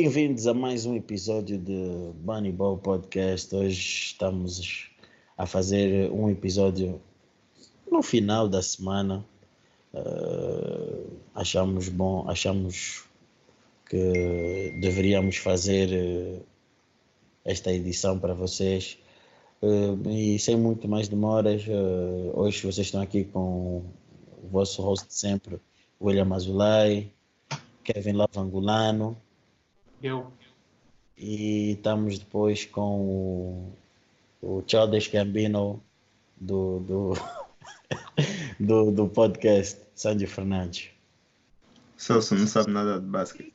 Bem-vindos a mais um episódio de Bunny Ball Podcast. Hoje estamos a fazer um episódio no final da semana. Uh, achamos bom, achamos que deveríamos fazer uh, esta edição para vocês. Uh, e sem muito mais demoras, hoje vocês estão aqui com o vosso host sempre, William Azulay, Kevin Lavangulano. Eu. E estamos depois com o, o Childish Gambino do, do, do, do podcast Sandy Fernandes. Celso não sabe nada de basquete.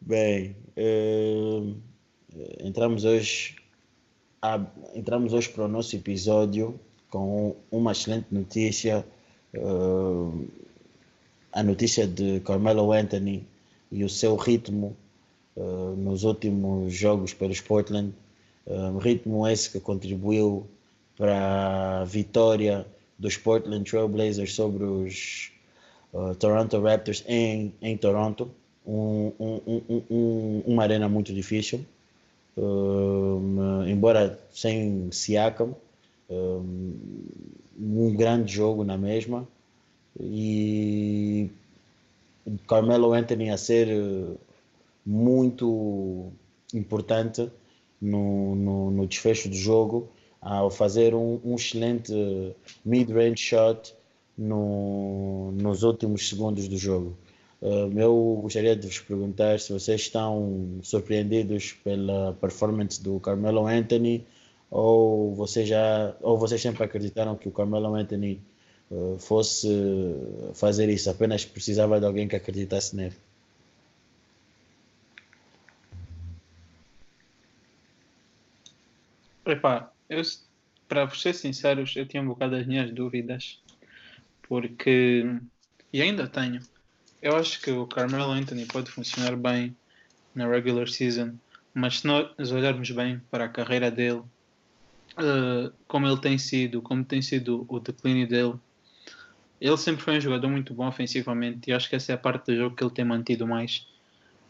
Bem, uh, entramos hoje a, entramos hoje para o nosso episódio com uma excelente notícia. Uh, a notícia de Carmelo Anthony e o seu ritmo uh, nos últimos jogos pelos Portland, uh, ritmo esse que contribuiu para a vitória dos Portland Trail Blazers sobre os uh, Toronto Raptors em, em Toronto, um, um, um, uma arena muito difícil, embora sem Siakam, um grande jogo na mesma e Carmelo Anthony a ser eh, muito importante no, no, no desfecho do jogo ao fazer um, um excelente mid-range shot no, nos últimos segundos do jogo. Uh, eu gostaria de vos perguntar se vocês estão surpreendidos pela performance do Carmelo Anthony ou vocês já ou vocês sempre acreditaram que o Carmelo Anthony eh, fosse fazer isso, apenas precisava de alguém que acreditasse nele. Epá, eu, para ser sinceros, eu tinha um bocado as minhas dúvidas, porque, e ainda tenho, eu acho que o Carmelo Anthony pode funcionar bem na regular season, mas se nós olharmos bem para a carreira dele, uh, como ele tem sido, como tem sido o declínio dele, ele sempre foi um jogador muito bom ofensivamente e acho que essa é a parte do jogo que ele tem mantido mais.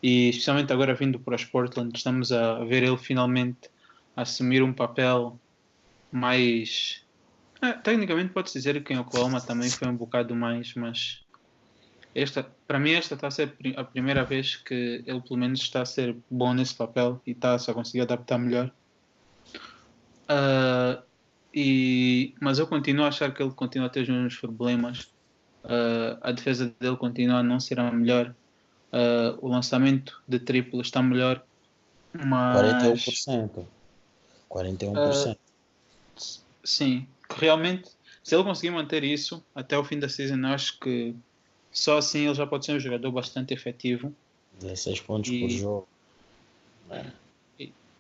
E especialmente agora vindo para os Portland, estamos a ver ele finalmente assumir um papel mais. É, tecnicamente pode-se dizer que em Oklahoma também foi um bocado mais, mas esta, para mim esta está a ser a primeira vez que ele pelo menos está a ser bom nesse papel e está a conseguir adaptar melhor. Uh, e, mas eu continuo a achar que ele continua a ter os mesmos problemas. Uh, a defesa dele continua a não ser a melhor. Uh, o lançamento de triplo está melhor. Mas... 41%. 41%. Uh, sim, realmente, se ele conseguir manter isso até o fim da season, acho que só assim ele já pode ser um jogador bastante efetivo. 16 pontos e... por jogo. É.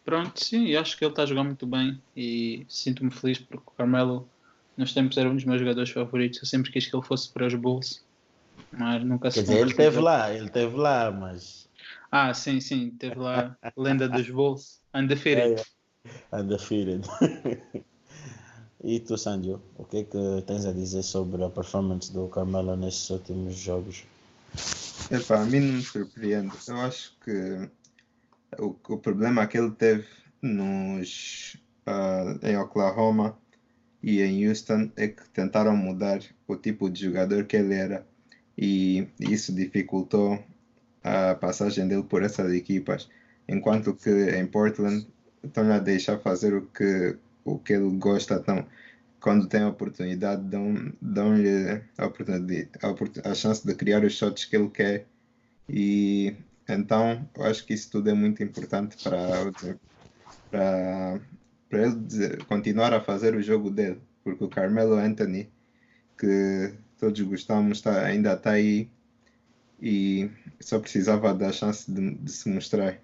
Pronto, sim, acho que ele está a jogar muito bem e sinto-me feliz porque o Carmelo nos tempos era um dos meus jogadores favoritos. Eu sempre quis que ele fosse para os Bulls, mas nunca se Quer dizer, ele esteve lá, ele esteve lá, mas. Ah, sim, sim, esteve lá, lenda dos Bulls, undefeated. É, é. Undefeated. e tu, Sandio, o que é que tens a dizer sobre a performance do Carmelo nesses últimos jogos? Epá, a mim não me surpreende. Eu acho que o, o problema que ele teve nos, uh, em Oklahoma e em Houston é que tentaram mudar o tipo de jogador que ele era e isso dificultou a passagem dele por essas equipas. Enquanto que em Portland estão a deixar fazer o que, o que ele gosta, então, quando tem a oportunidade, dão-lhe dão a, oportunidade, a, a chance de criar os shots que ele quer e então, eu acho que isso tudo é muito importante para, para, para ele dizer, continuar a fazer o jogo dele, porque o Carmelo Anthony, que todos gostamos, está, ainda está aí e só precisava da chance de, de, se mostrar.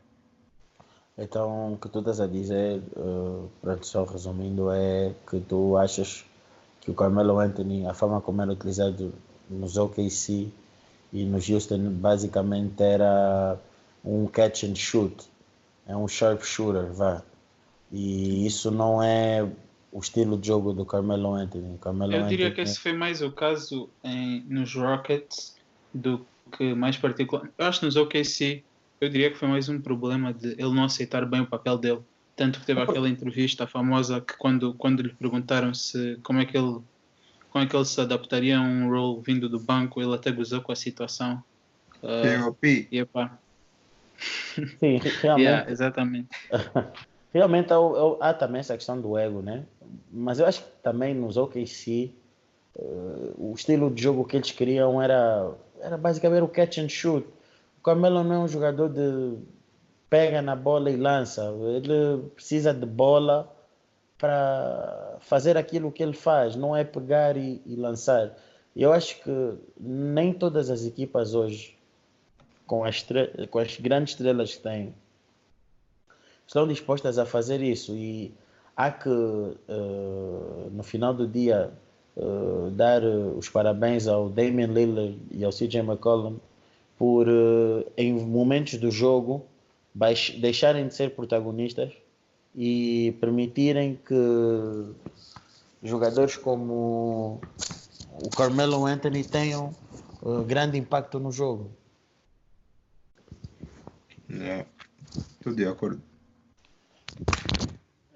Então, o que tu estás a dizer, uh, só resumindo, é que tu achas que o Carmelo Anthony, a forma como era utilizado nos OKC, e no Houston basicamente era um catch and shoot, é um sharp shooter, vá. E isso não é o estilo de jogo do Carmelo Anthony. Carmelo Eu diria Anthony... que esse foi mais o caso em, nos Rockets do que mais particular. Eu acho que nos OKC, eu diria que foi mais um problema de ele não aceitar bem o papel dele. Tanto que teve aquela entrevista famosa que quando, quando lhe perguntaram se como é que ele como é que ele se adaptaria a um role vindo do banco, ele até gozou com a situação. Uh, POP. E epá. Sim, realmente. Yeah, exatamente. realmente há, há, também essa questão do ego, né? Mas eu acho que também nos OKC uh, o estilo de jogo que eles queriam era, era basicamente o catch and shoot. O Carmelo não é um jogador de pega na bola e lança. Ele precisa de bola para fazer aquilo que ele faz, não é pegar e, e lançar. Eu acho que nem todas as equipas hoje, com as, com as grandes estrelas que têm, estão dispostas a fazer isso. E há que, uh, no final do dia, uh, dar os parabéns ao Damian Lillard e ao CJ McCollum por, uh, em momentos do jogo, deixarem de ser protagonistas e permitirem que jogadores como o Carmelo Anthony tenham uh, grande impacto no jogo. É, estou de acordo.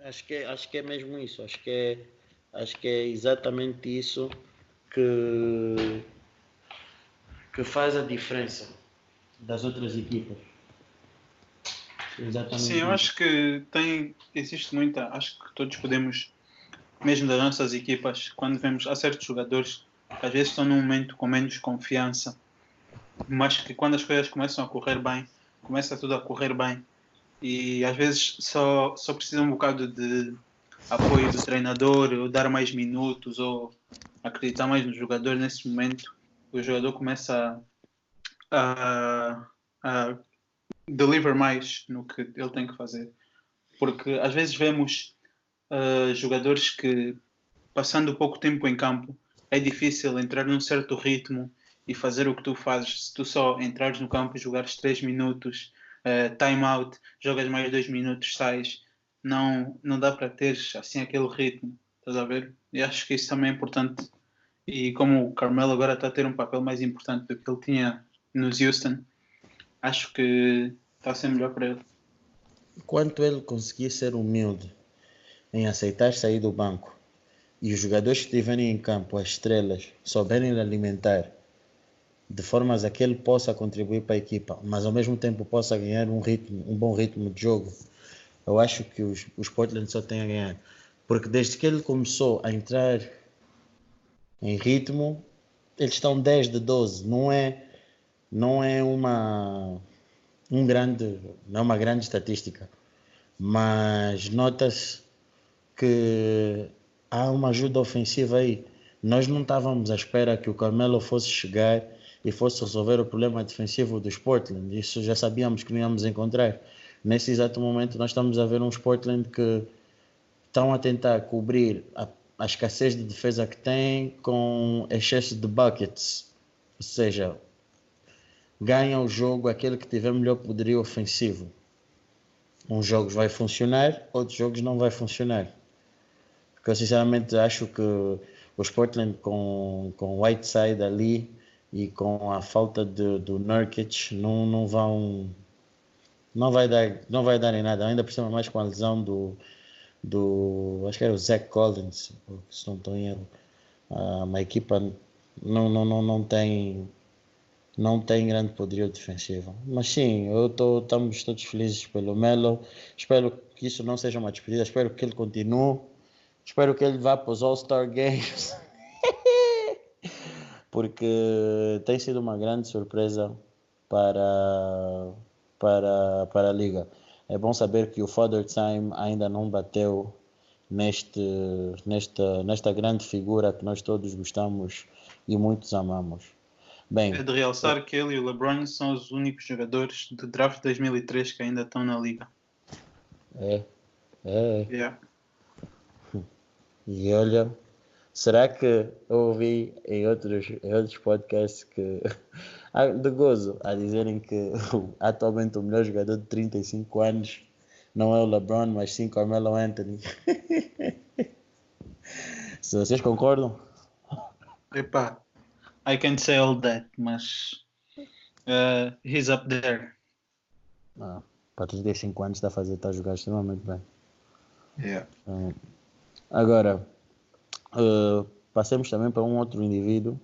Acho que, é, acho que é mesmo isso. Acho que é, acho que é exatamente isso que, que faz a diferença das outras equipas. Exatamente. Sim, eu acho que tem, existe muita, acho que todos podemos, mesmo das nossas equipas, quando vemos há certos jogadores que às vezes estão num momento com menos confiança, mas que quando as coisas começam a correr bem, começa tudo a correr bem e às vezes só, só precisa um bocado de apoio do treinador, ou dar mais minutos, ou acreditar mais no jogador nesse momento, o jogador começa a, a deliver mais no que ele tem que fazer. Porque às vezes vemos uh, jogadores que, passando pouco tempo em campo, é difícil entrar num certo ritmo e fazer o que tu fazes. Se tu só entrares no campo e jogares 3 minutos, uh, time out, jogas mais 2 minutos, sais, não, não dá para ter assim aquele ritmo. Estás a ver? E acho que isso também é importante. E como o Carmelo agora está a ter um papel mais importante do que ele tinha nos Houston, acho que está a ser melhor para ele. Enquanto ele conseguir ser humilde em aceitar sair do banco e os jogadores que estiverem em campo, as estrelas, souberem alimentar de formas a que ele possa contribuir para a equipa, mas ao mesmo tempo possa ganhar um ritmo, um bom ritmo de jogo, eu acho que os, os Portland só têm a ganhar. Porque desde que ele começou a entrar em ritmo, eles estão 10 de 12. Não é, não é uma um grande, não é uma grande estatística, mas nota-se que há uma ajuda ofensiva aí. Nós não estávamos à espera que o Carmelo fosse chegar e fosse resolver o problema defensivo dos Portland. Isso já sabíamos que não íamos encontrar. Nesse exato momento, nós estamos a ver uns Portland que estão a tentar cobrir a, a escassez de defesa que têm com excesso de buckets. Ou seja, ganha o jogo aquele que tiver melhor poderio ofensivo. Uns jogos vai funcionar, outros jogos não vai funcionar. Porque eu sinceramente acho que os Portland com, com Whiteside ali e com a falta de, do Nurkic não, não vão não vai dar não vai dar em nada ainda por cima mais com a lesão do do acho que era o Zach Collins se não estou em erro ah, uma equipa não, não, não, não tem não tem grande poderio defensivo. Mas sim, eu tô, estamos todos felizes pelo Melo. Espero que isso não seja uma despedida. Espero que ele continue. Espero que ele vá para os All-Star Games. Porque tem sido uma grande surpresa para, para, para a liga. É bom saber que o Father Time ainda não bateu neste, nesta, nesta grande figura que nós todos gostamos e muitos amamos. Bem, é de realçar é... que ele e o LeBron são os únicos jogadores do draft 2003 que ainda estão na liga. É. É. Yeah. E olha, será que eu ouvi em outros, em outros podcasts que de gozo a dizerem que atualmente o melhor jogador de 35 anos não é o LeBron, mas sim Carmelo Anthony. Se vocês concordam? Epá, I can say all that, mas Uh, he's up there. Ah, para 35 anos está a fazer, está a jogar extremamente bem. Yeah. Ah, agora, uh, passemos também para um outro indivíduo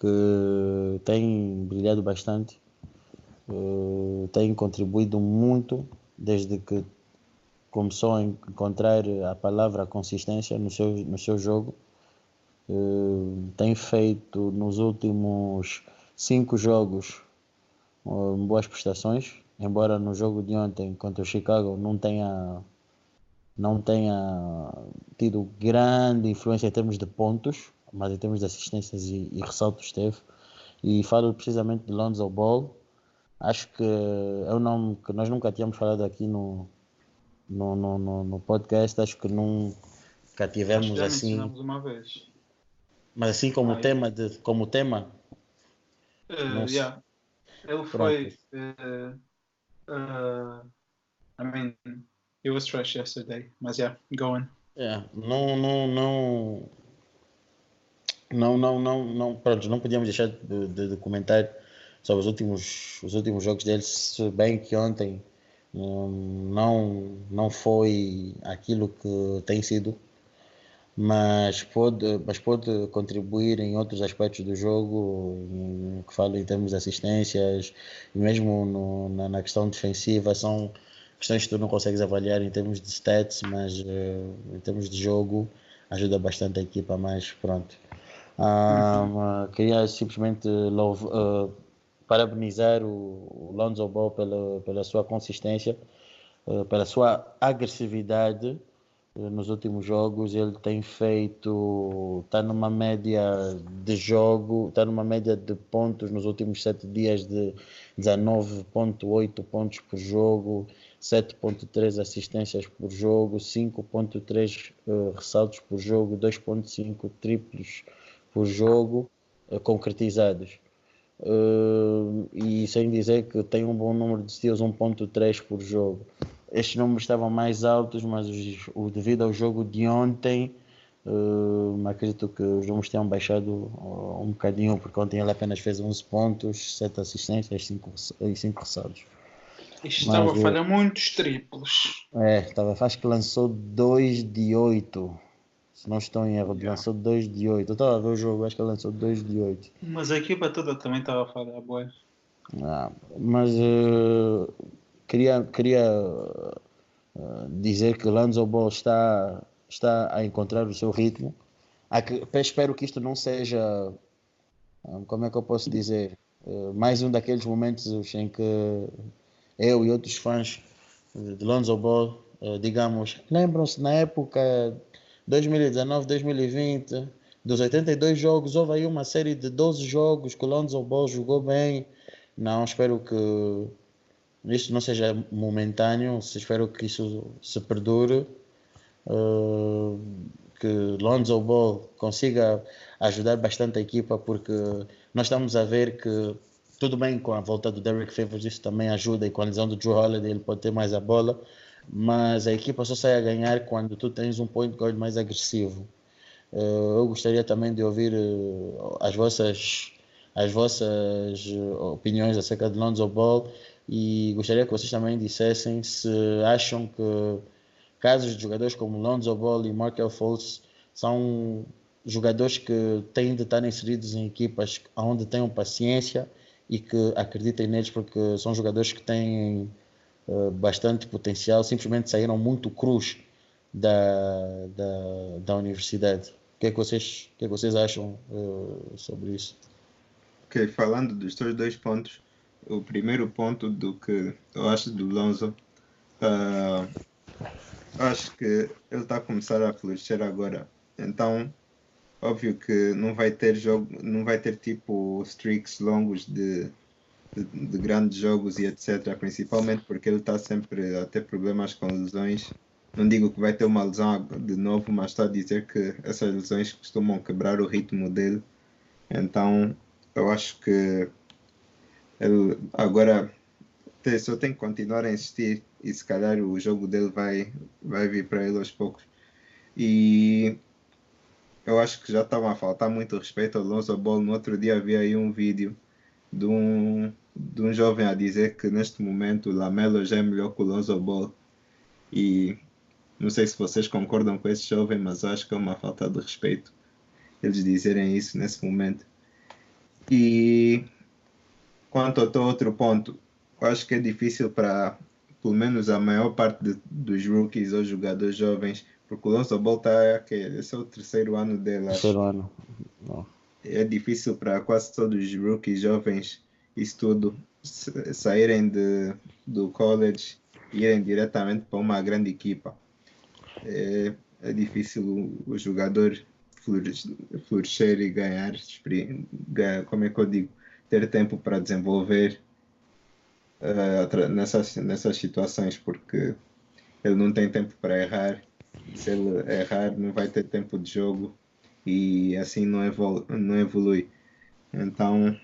que tem brilhado bastante, uh, tem contribuído muito desde que começou a encontrar a palavra consistência no seu, no seu jogo. Uh, tem feito nos últimos cinco jogos uh, boas prestações, embora no jogo de ontem contra o Chicago não tenha não tenha tido grande influência em termos de pontos, mas em termos de assistências e, e ressaltos teve. E falo precisamente de Lonzo Ball. Acho que é um nome que nós nunca tínhamos falado aqui no, no, no, no, no podcast. Acho que nunca tivemos Já assim. mencionamos uma vez. Mas assim como Ah, tema de como tema, Uh, yeah. Ele foi. Uh, uh, I mean, he was trash yesterday. Mas yeah, go on. é, não, não, não, não, não, não, não, pronto, não podíamos deixar de, de, de comentar sobre os últimos, os últimos jogos dele, se bem que ontem hum, não, não foi aquilo que tem sido, mas pode, mas pode contribuir em outros aspectos do jogo, que falo em termos de assistências, mesmo no, na, na questão defensiva, são questões que tu não consegues avaliar em termos de stats, mas eh, em termos de jogo ajuda bastante a equipa, mas pronto. Ah, queria simplesmente louv- eh, parabenizar o, o Lonzo Ball pela, pela sua consistência, eh, pela sua agressividade nos últimos jogos. Ele tem feito, está numa média de jogo, está numa média de pontos nos últimos sete dias de 19,8 pontos por jogo, 7,3 assistências por jogo, 5,3 eh, ressaltos por jogo, 2,5 triplos por jogo eh, concretizados. Uh, e sem dizer que tem um bom número de steals, 1.3 por jogo. Estes números estavam mais altos, mas o, devido ao jogo de ontem, uh, acredito que os números tenham baixado uh, um bocadinho, porque ontem ele apenas fez 11 pontos, 7 assistências 5 e 5 ressaltos. Isto Mas estava a falhar muitos triplos. É, tava, acho que lançou 2 de 8. Se não estou em erro, Yeah. lançou 2 de 8. Eu estava a ver o jogo, acho que ele lançou 2 de 8. Mas a equipa toda também estava a falhar, boy. Ah, mas eh, queria, queria eh, dizer que Lonzo Ball está, está a encontrar o seu ritmo. Ac- espero que isto não seja, ah, como é que eu posso dizer, eh, mais um daqueles momentos em que eu e outros fãs eh, de Lonzo Ball, eh, digamos, lembram-se na época 2019, 2020, dos 82 jogos, houve aí uma série de 12 jogos que o Lonzo Ball jogou bem. Não, espero que isto não seja momentâneo, se- espero que isso se perdure, eh, que Lonzo Ball consiga ajudar bastante a equipa, porque nós estamos a ver que tudo bem com a volta do Derrick Favors, isso também ajuda, e com a lesão do Drew Holiday ele pode ter mais a bola, mas a equipa só sai a ganhar quando tu tens um point guard mais agressivo. Eh, eu gostaria também de ouvir eh, as vossas as vossas opiniões acerca de Lonzo Ball e gostaria que vocês também dissessem se acham que casos de jogadores como Lonzo Ball e Markel Fultz são jogadores que têm de estar inseridos em equipas onde tenham paciência e que acreditem neles porque são jogadores que têm eh, bastante potencial, simplesmente saíram muito cruz da, da, da universidade. O que é que vocês, o que é que vocês acham eh, sobre isso? Ok, falando dos teus dois pontos, o primeiro ponto do que eu acho do Lonzo, eu acho que ele está a começar a florescer agora. Então, óbvio que não vai ter jogo, não vai ter tipo streaks longos de, de, de grandes jogos e etc. Principalmente porque ele está sempre a ter problemas com lesões. Não digo que vai ter uma lesão de novo, mas está a dizer que essas lesões costumam quebrar o ritmo dele. Então, eu acho que ele agora só tem que continuar a insistir e se calhar o jogo dele vai, vai vir para ele aos poucos. E eu acho que já estava a faltar muito respeito ao Lonzo Ball. No outro dia havia aí um vídeo de um, de um jovem a dizer que neste momento o Lamelo já é melhor que o Lonzo Ball. E não sei se vocês concordam com esse jovem, mas acho que é uma falta de respeito eles dizerem isso nesse momento. E quanto ao outro ponto, acho que é difícil para pelo menos a maior parte de, dos rookies ou jogadores jovens, porque o Lonzo Ball está, esse é o terceiro ano dele. Terceiro ano. Não. É difícil para quase todos os rookies jovens, isso tudo, saírem de, do college e irem diretamente para uma grande equipa. É, é difícil o, o jogador florescer e ganhar, ganhar, como é que eu digo, ter tempo para desenvolver uh, nessas, nessas situações, porque ele não tem tempo para errar. Se ele errar, não vai ter tempo de jogo e assim não, evolu não evolui. Então,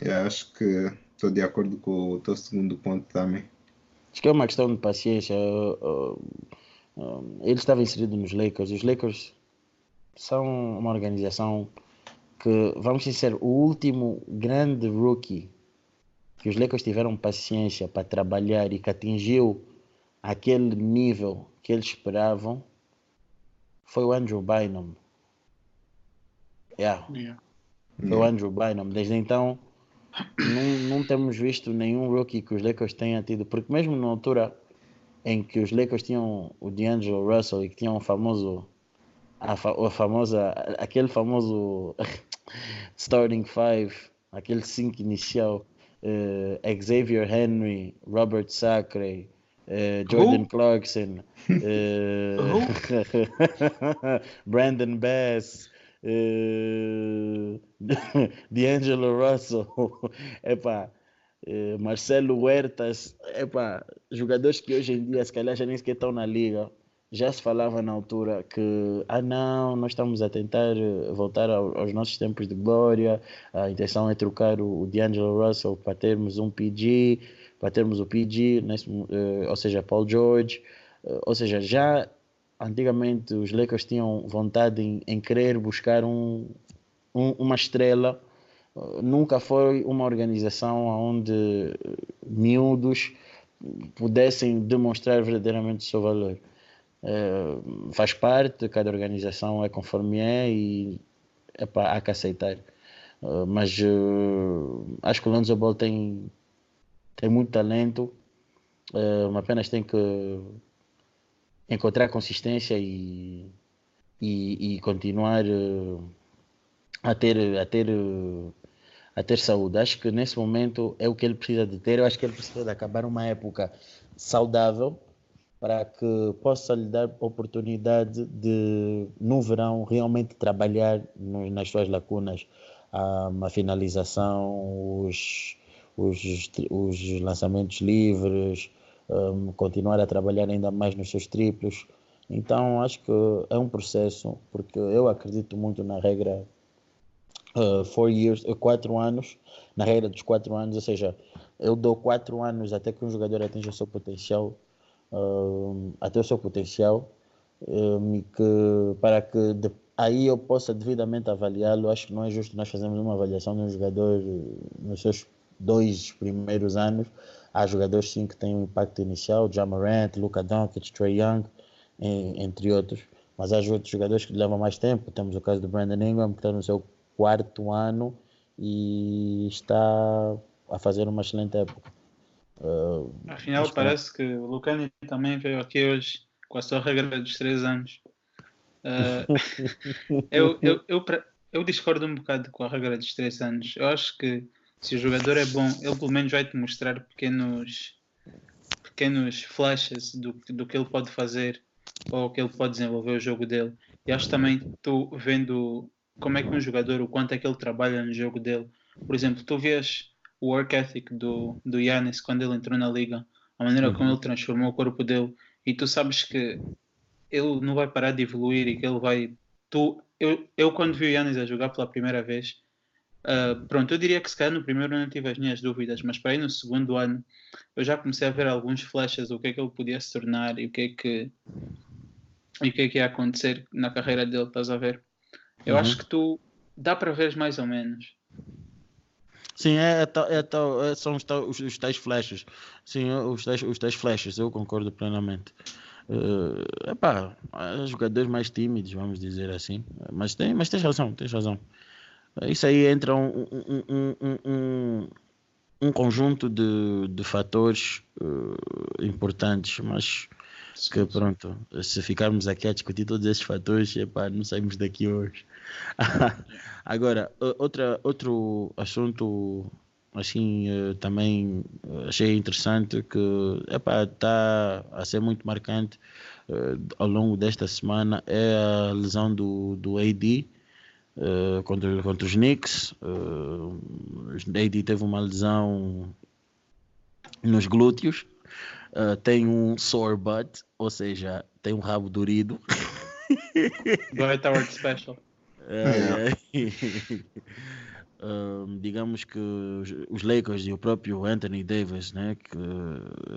eu acho que estou de acordo com o teu segundo ponto também. Acho que é uma questão de paciência. Ele estava inserido nos Lakers. Os Lakers são uma organização que, vamos ser o último grande rookie que os Lakers tiveram paciência para trabalhar e que atingiu aquele nível que eles esperavam foi o Andrew Bynum. Yeah. yeah. Foi o Andrew Bynum. Desde então, não, não temos visto nenhum rookie que os Lakers tenham tido, porque mesmo na altura em que os Lakers tinham o D'Angelo Russell e que tinham o famoso a, fa a famosa aquele famoso starting five aquele cinco inicial uh, Xavier Henry Robert Sacre uh, Jordan Who? Clarkson uh, Brandon Bass D'Angelo Russell epá uh, Marcelo Huertas, epa, jogadores que hoje em dia se calhar já nem sequer estão na liga. Já se falava na altura que, ah não, nós estamos a tentar eh, voltar ao, aos nossos tempos de glória, a intenção é trocar o, o D'Angelo Russell para termos um PG, para termos o PG, nesse, uh, ou seja, Paul George, uh, ou seja, já antigamente os Lakers tinham vontade em, em querer buscar um, um, uma estrela. Nunca foi uma organização onde miúdos pudessem demonstrar verdadeiramente o seu valor. É, faz parte, cada organização é conforme é e epá, há que aceitar. Uh, mas uh, acho que o Lonzo Ball tem, tem muito talento, uh, apenas tem que encontrar consistência e, e, e continuar a ter, a ter a ter saúde. Acho que nesse momento é o que ele precisa de ter. Eu acho que ele precisa de acabar uma época saudável para que possa lhe dar oportunidade de, no verão, realmente trabalhar no, nas suas lacunas. a finalização, os, os, os lançamentos livres, um, continuar a trabalhar ainda mais nos seus triplos. Então, acho que é um processo, porque eu acredito muito na regra uh, four years, uh, quatro anos, na regra dos quatro anos, ou seja, eu dou quatro anos até que um jogador atinja o seu potencial, uh, até o seu potencial, um, que, para que de, aí eu possa devidamente avaliá-lo. Acho que não é justo nós fazermos uma avaliação de um jogador nos seus dois primeiros anos. Há jogadores sim que têm um impacto inicial, Jamarant, Luka Doncic, Trey Young, entre outros. Mas há outros jogadores que levam mais tempo. Temos o caso do Brandon Ingram, que está no seu quarto ano e está a fazer uma excelente época. Uh, Afinal, parece que o Lucani também veio aqui hoje com a sua regra dos três anos. Uh, eu, eu, eu, eu, discordo um bocado com a regra dos três anos. Eu acho que se o jogador é bom, ele pelo menos vai te mostrar pequenos, pequenos flashes do, do que ele pode fazer ou que ele pode desenvolver o jogo dele. E acho também tu vendo como é que um jogador, o quanto é que ele trabalha no jogo dele. Por exemplo, tu vês o work ethic do, do Yannis quando ele entrou na liga, a maneira como uhum. ele transformou o corpo dele, e tu sabes que ele não vai parar de evoluir e que ele vai. Tu, eu, eu quando vi o Yannis a jogar pela primeira vez, uh, pronto, eu diria que se calhar no primeiro ano tive as minhas dúvidas, mas para aí no segundo ano eu já comecei a ver alguns flashes do que é que ele podia se tornar e o que é que, e o que, é que ia acontecer na carreira dele, estás a ver? Eu uhum. acho que tu dá para ver mais ou menos. Sim, é, é, é, são os, os, os tais flashes. Sim, os tais, os tais flashes, eu concordo plenamente. Uh, epá, jogadores mais tímidos, vamos dizer assim. Mas, tem, mas tens razão, tens razão. Isso aí entra um, um, um, um, um conjunto de, de fatores uh, importantes, mas que pronto, se ficarmos aqui a discutir todos esses fatores, não saímos daqui hoje. Agora, outra, outro assunto assim eh, também eh, achei interessante que está a ser muito marcante uh, ao longo desta semana é a lesão do, do AD contra, contra os Knicks. Uh, AD teve uma lesão nos glúteos, tem um sore butt, ou seja, tem um rabo durido. Dwight Howard Special. É, digamos que os Lakers e o próprio Anthony Davis, né, que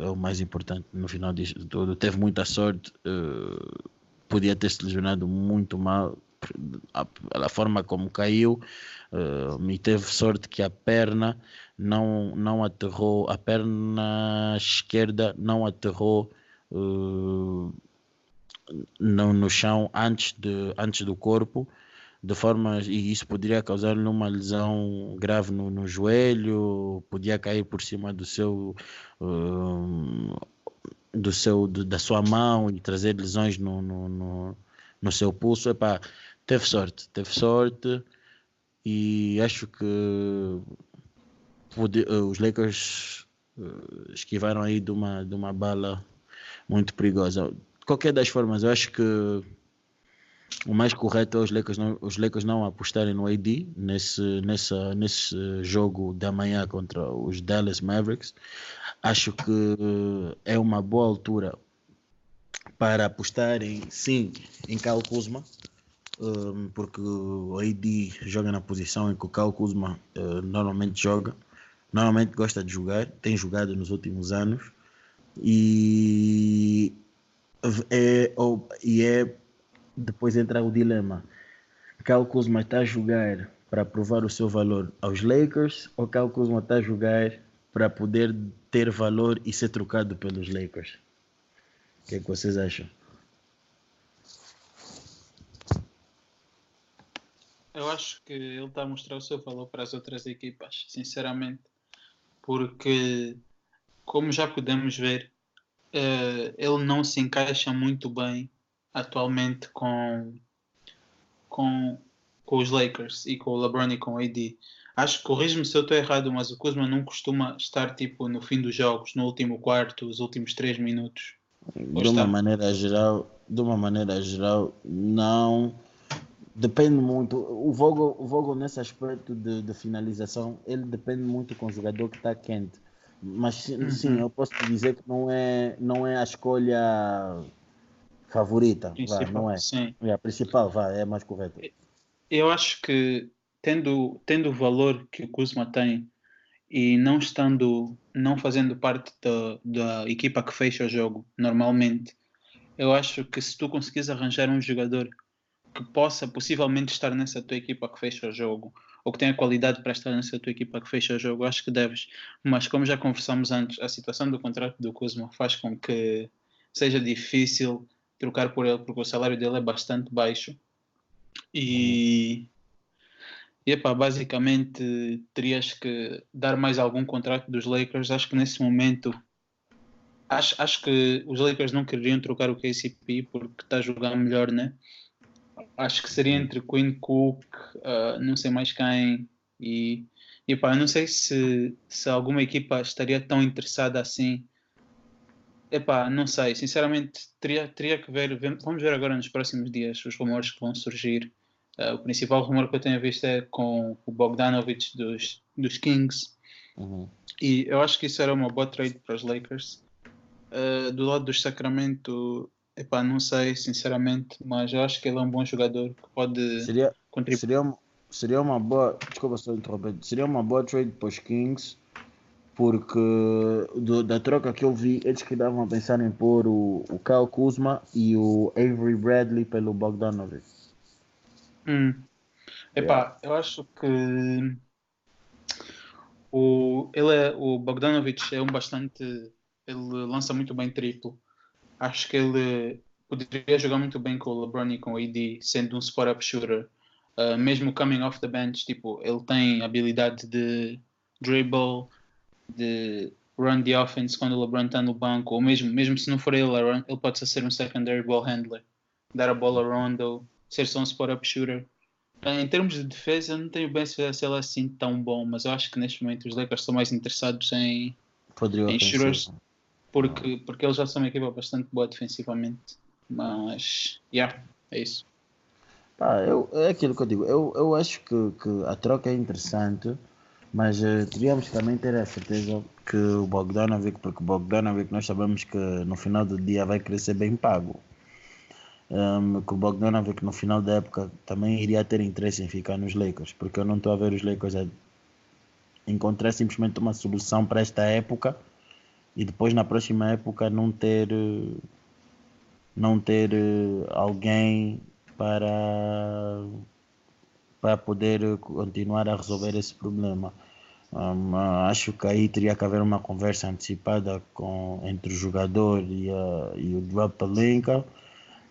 é o mais importante no final disto tudo, teve muita sorte, uh, podia ter se lesionado muito mal pela forma como caiu, uh, e teve sorte que a perna não, não aterrou, a perna esquerda não aterrou uh, no, no chão antes, de, antes do corpo de forma e isso poderia causar-lhe uma lesão grave no, no, joelho, podia cair por cima do seu uh, do seu do, da sua mão e trazer lesões no, no, no, no seu pulso. Epá, teve sorte, teve sorte e acho que uh, os Lakers uh, esquivaram aí de uma, de uma bala muito perigosa. De qualquer das formas, eu acho que o mais correto é os Lakers não, os Lakers não apostarem no AD nesse, nessa, nesse jogo da manhã contra os Dallas Mavericks. Acho que é uma boa altura para apostarem, sim, em Kyle Kuzma, um, porque o AD joga na posição em que o Kyle Kuzma normalmente joga, normalmente gosta de jogar, tem jogado nos últimos anos e é, e é depois entra o dilema. Cal Kuzma está a jogar para provar o seu valor aos Lakers ou Cal Kuzma está a jogar para poder ter valor e ser trocado pelos Lakers? O que é que vocês acham? Eu acho que ele está a mostrar o seu valor para as outras equipas, sinceramente, porque, como já podemos ver, uh, ele não se encaixa muito bem atualmente com, com, com os Lakers e com o LeBron e com o AD. Acho que corrijo-me se eu estou errado, mas o Kuzma não costuma estar tipo no fim dos jogos, no último quarto, os últimos três minutos. de uma maneira geral, de uma maneira geral, não depende muito. O Vogel, o Vogel nesse aspecto de, de finalização, ele depende muito com o jogador que está quente. Mas uhum. sim, eu posso dizer que não é, não é a escolha favorita, vá, não é? Sim. É a principal, vá, é mais correta. Eu acho que tendo, tendo o valor que o Kuzma tem e não estando, não fazendo parte da, da equipa que fecha o jogo normalmente, eu acho que se tu conseguires arranjar um jogador que possa possivelmente estar nessa tua equipa que fecha o jogo, ou que tenha qualidade para estar nessa tua equipa que fecha o jogo, acho que deves. Mas como já conversamos antes, a situação do contrato do Kuzma faz com que seja difícil trocar por ele, porque o salário dele é bastante baixo. E, e epá, basicamente terias que dar mais algum contrato dos Lakers. Acho que nesse momento acho, acho que os Lakers não queriam trocar o KCP porque está a jogar melhor, né? Acho que seria entre Quinn Cook, uh, não sei mais quem, e, e pá, não sei se, se alguma equipa estaria tão interessada assim Epá, não sei, sinceramente teria, teria que ver, vamos ver agora nos próximos dias os rumores que vão surgir. Uh, o principal rumor que eu tenho visto é com o Bogdanovich dos, dos Kings. Uhum. E eu acho que isso era uma boa trade para os Lakers. Uh, do lado dos Sacramento, epá, não sei, sinceramente, mas eu acho que ele é um bom jogador que pode seria, contribuir. Seria, seria uma boa, desculpa se interromper, seria uma boa trade para os Kings porque do, da troca que eu vi, eles que davam a pensar em pôr o, o Kyle Kuzma e o Avery Bradley pelo Bogdanovic. Hum. Epá, yeah. eu acho que O, ele é, o Bogdanovich é um bastante. Ele lança muito bem triplo. Acho que ele poderia jogar muito bem com o LeBron e com o AD, sendo um spot-up shooter. Uh, mesmo coming off the bench, tipo, ele tem habilidade de dribble, de run the offense quando o LeBron está no banco, ou mesmo, mesmo se não for ele, ele pode ser um secondary ball handler, dar a bola a Rondo, ser só um spot-up shooter. Em termos de defesa, não tenho bem se ele é assim tão bom, mas eu acho que neste momento os Lakers estão mais interessados em, em shooters, porque, porque eles já são uma equipa bastante boa defensivamente. Mas, yeah, é isso. Pá, eu, é aquilo que eu digo. Eu, eu acho que, que a troca é interessante, mas uh, teríamos que também ter a certeza que o Bogdanovic, porque o Bogdanovic nós sabemos que no final do dia vai crescer bem pago um, que o Bogdanovic no final da época também iria ter interesse em ficar nos Lakers, porque eu não estou a ver os Lakers a encontrar simplesmente uma solução para esta época e depois na próxima época não ter não ter alguém para para poder continuar a resolver esse problema. Um, acho que aí teria que haver uma conversa antecipada com, entre o jogador e, a, e o Drop Palenka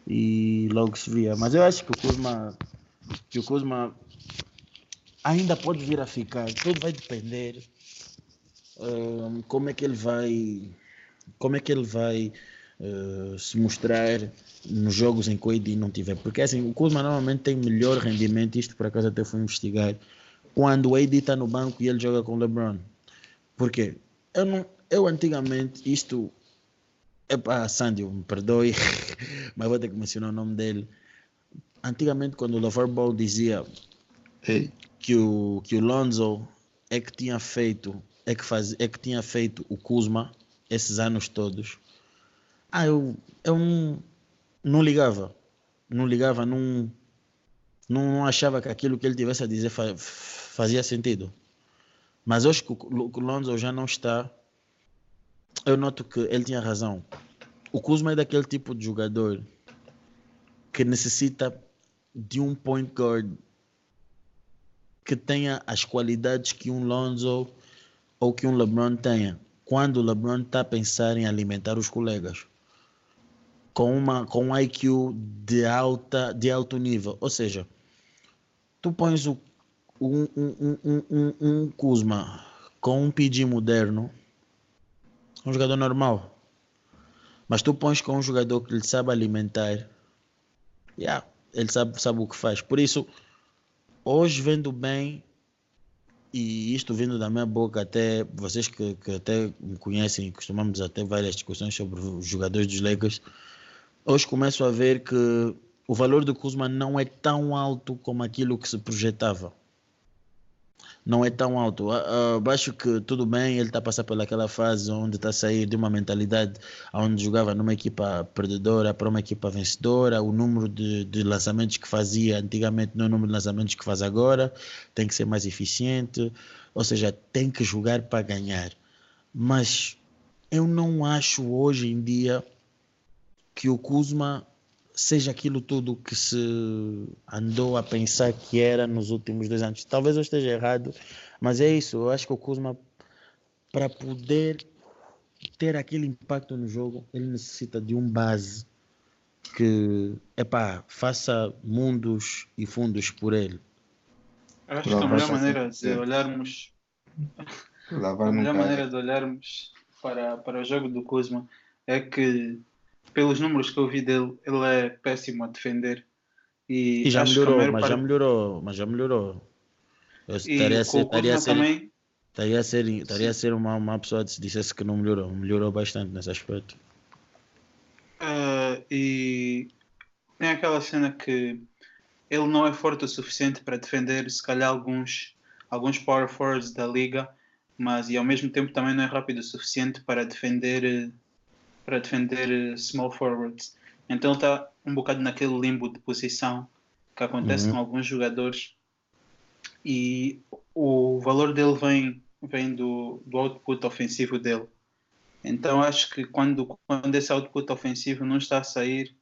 e logo se via. Mas eu acho que o Kuzma, que o Kuzma ainda pode vir a ficar. Tudo vai depender uh, como é que ele vai, como é que ele vai uh, se mostrar nos jogos em que o AD não tiver. Porque assim, o Kuzma normalmente tem melhor rendimento, isto por acaso até fui investigar, quando o AD está no banco e ele joga com o LeBron. Porque eu não, eu antigamente isto Epá, Sandy, me perdoe, mas vou ter que mencionar o nome dele. Antigamente, quando o LeVar Ball dizia Ei. que o, que o Lonzo é que tinha feito é que, faz, é que tinha feito o Kuzma esses anos todos. Ah, eu, eu não, não ligava. Não ligava, não, não achava que aquilo que ele tivesse a dizer fazia sentido. Mas hoje que o Lonzo já não está, eu noto que ele tinha razão. O Kuzma é daquele tipo de jogador que necessita de um point guard que tenha as qualidades que um Lonzo ou que um LeBron tenha. Quando o LeBron está a pensar em alimentar os colegas com uma com um IQ de alta de alto nível, ou seja, tu pões o, um, um, um, um, um Kuzma com um PG moderno um jogador normal. Mas tu pões com um jogador que lhe sabe alimentar, yeah, ele sabe, sabe o que faz. Por isso, hoje vendo bem, e isto vindo da minha boca, até vocês que, que até me conhecem, costumamos até várias discussões sobre os jogadores dos Lakers, hoje começo a ver que o valor do Kuzma não é tão alto como aquilo que se projetava não é tão alto. Uh, acho que tudo bem, ele está a passar pelaquela fase onde está a sair de uma mentalidade onde jogava numa equipa perdedora para uma equipa vencedora. O número de, de lançamentos que fazia antigamente não é o número de lançamentos que faz agora. Tem que ser mais eficiente, ou seja, tem que jogar para ganhar. Mas eu não acho hoje em dia que o Kuzma seja aquilo tudo que se andou a pensar que era nos últimos dois anos. Talvez eu esteja errado, mas é isso. Eu acho que o Kuzma, para poder ter aquele impacto no jogo, ele necessita de um base que epá, faça mundos e fundos por ele. Eu acho que a melhor maneira de olharmos a melhor maneira de olharmos para, para o jogo do Kuzma é que pelos números que eu vi dele, ele é péssimo a defender. E, e já melhorou, mas já melhorou, mas já melhorou. Eu estaria a ser, estaria a ser, também... estaria a ser, estaria a ser uma, uma pessoa que dissesse que não melhorou. Melhorou bastante nesse aspecto. Uh, e tem aquela cena que ele não é forte o suficiente para defender, se calhar, alguns, alguns power forwards da liga, mas e ao mesmo tempo também não é rápido o suficiente para defender para defender eh, small forwards. Então ele está um bocado naquele limbo de posição que acontece uhum. com alguns jogadores e o valor dele vem, vem do, do output ofensivo dele. Então acho que quando, quando esse output ofensivo não está a sair,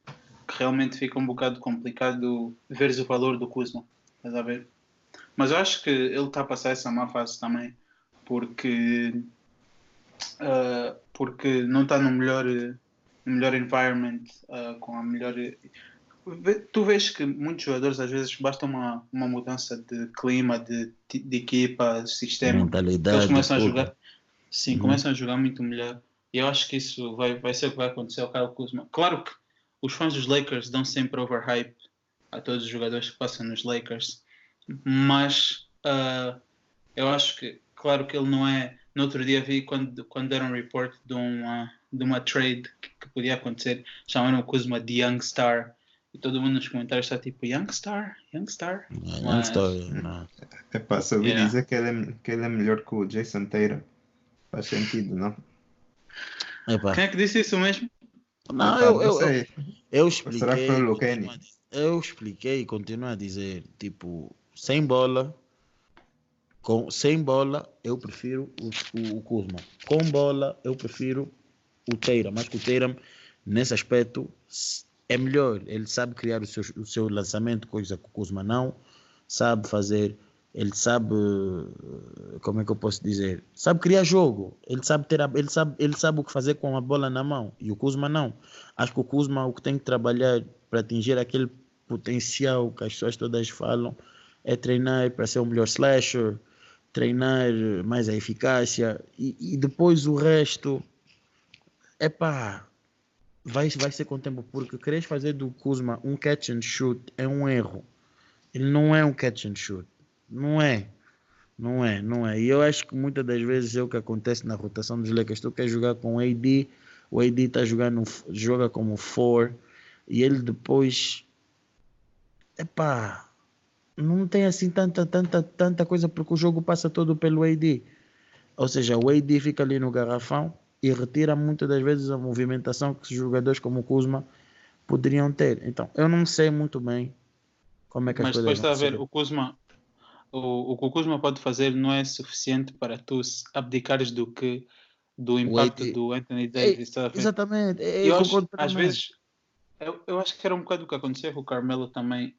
que realmente fica um bocado complicado veres o valor do Kuzma. Estás a ver? Mas eu acho que ele está a passar essa má fase também, porque, uh, porque não está no melhor, no melhor environment, uh, com a melhor. Tu vês que muitos jogadores às vezes basta uma, uma mudança de clima, de, de equipa, de sistema, Mentalidade, eles começam a jogar. Sim, Uhum. começam a jogar muito melhor. E eu acho que isso vai, vai ser o que vai acontecer ao Kyle Kuzma. Claro que os fãs dos Lakers dão sempre overhype a todos os jogadores que passam nos Lakers, mas ah, eu acho que, claro que ele não é. No outro dia vi quando, quando deram um report de uma, de uma trade que, que podia acontecer, chamaram o Kuzma de Young Star. E todo mundo nos comentários está tipo Young Star, Young Star. Não, Mas- estou- não. Epá, se ouvi Yeah. dizer que ele, é, que ele é melhor que o Jason Tatum. Faz sentido, não? Epá, Quem é que disse isso mesmo? não, eu, eu, eu, sei. eu Será que expliquei. foi o Kenny? Eu expliquei e continuo a dizer, tipo, sem bola, com, sem bola, eu prefiro o, o, o Kuzma. Com bola, eu prefiro o Teira. Mas que o Teira, nesse aspecto, é melhor. Ele sabe criar o seu, o seu lançamento, coisa que o Kuzma não sabe fazer. Ele sabe, eh, como é que eu posso dizer? Sabe criar jogo. Ele sabe ter, a- ele sabe, ele sabe o que fazer com a bola na mão. E o Kuzma não. Acho que o Kuzma o que tem que trabalhar para atingir aquele potencial que as pessoas todas falam é treinar para ser o melhor slasher, treinar mais a eficácia e, e depois o resto é pá, vai, vai ser com o tempo, porque queres fazer do Kuzma um catch and shoot é um erro. Ele não é um catch and shoot. Não é. Não é, não é. E eu acho que muitas das vezes é o que acontece na rotação dos Lakers. Tu quer jogar com o AD, o AD está jogando, joga como four e ele depois, epá, não tem assim tanta, tanta, tanta coisa porque o jogo passa todo pelo AD. Ou seja, o AD fica ali no garrafão e retira muitas das vezes a movimentação que jogadores como o Kuzma poderiam ter. Então, eu não sei muito bem como é que as Mas coisas depois está a ver, o Kuzma, o, o que o Kuzma pode fazer não é suficiente para tu abdicares do que do impacto do Anthony É, Davis. ver? Exatamente, é, eu eu acho, às vezes, eu, eu acho que era um bocado o que aconteceu com o Carmelo também.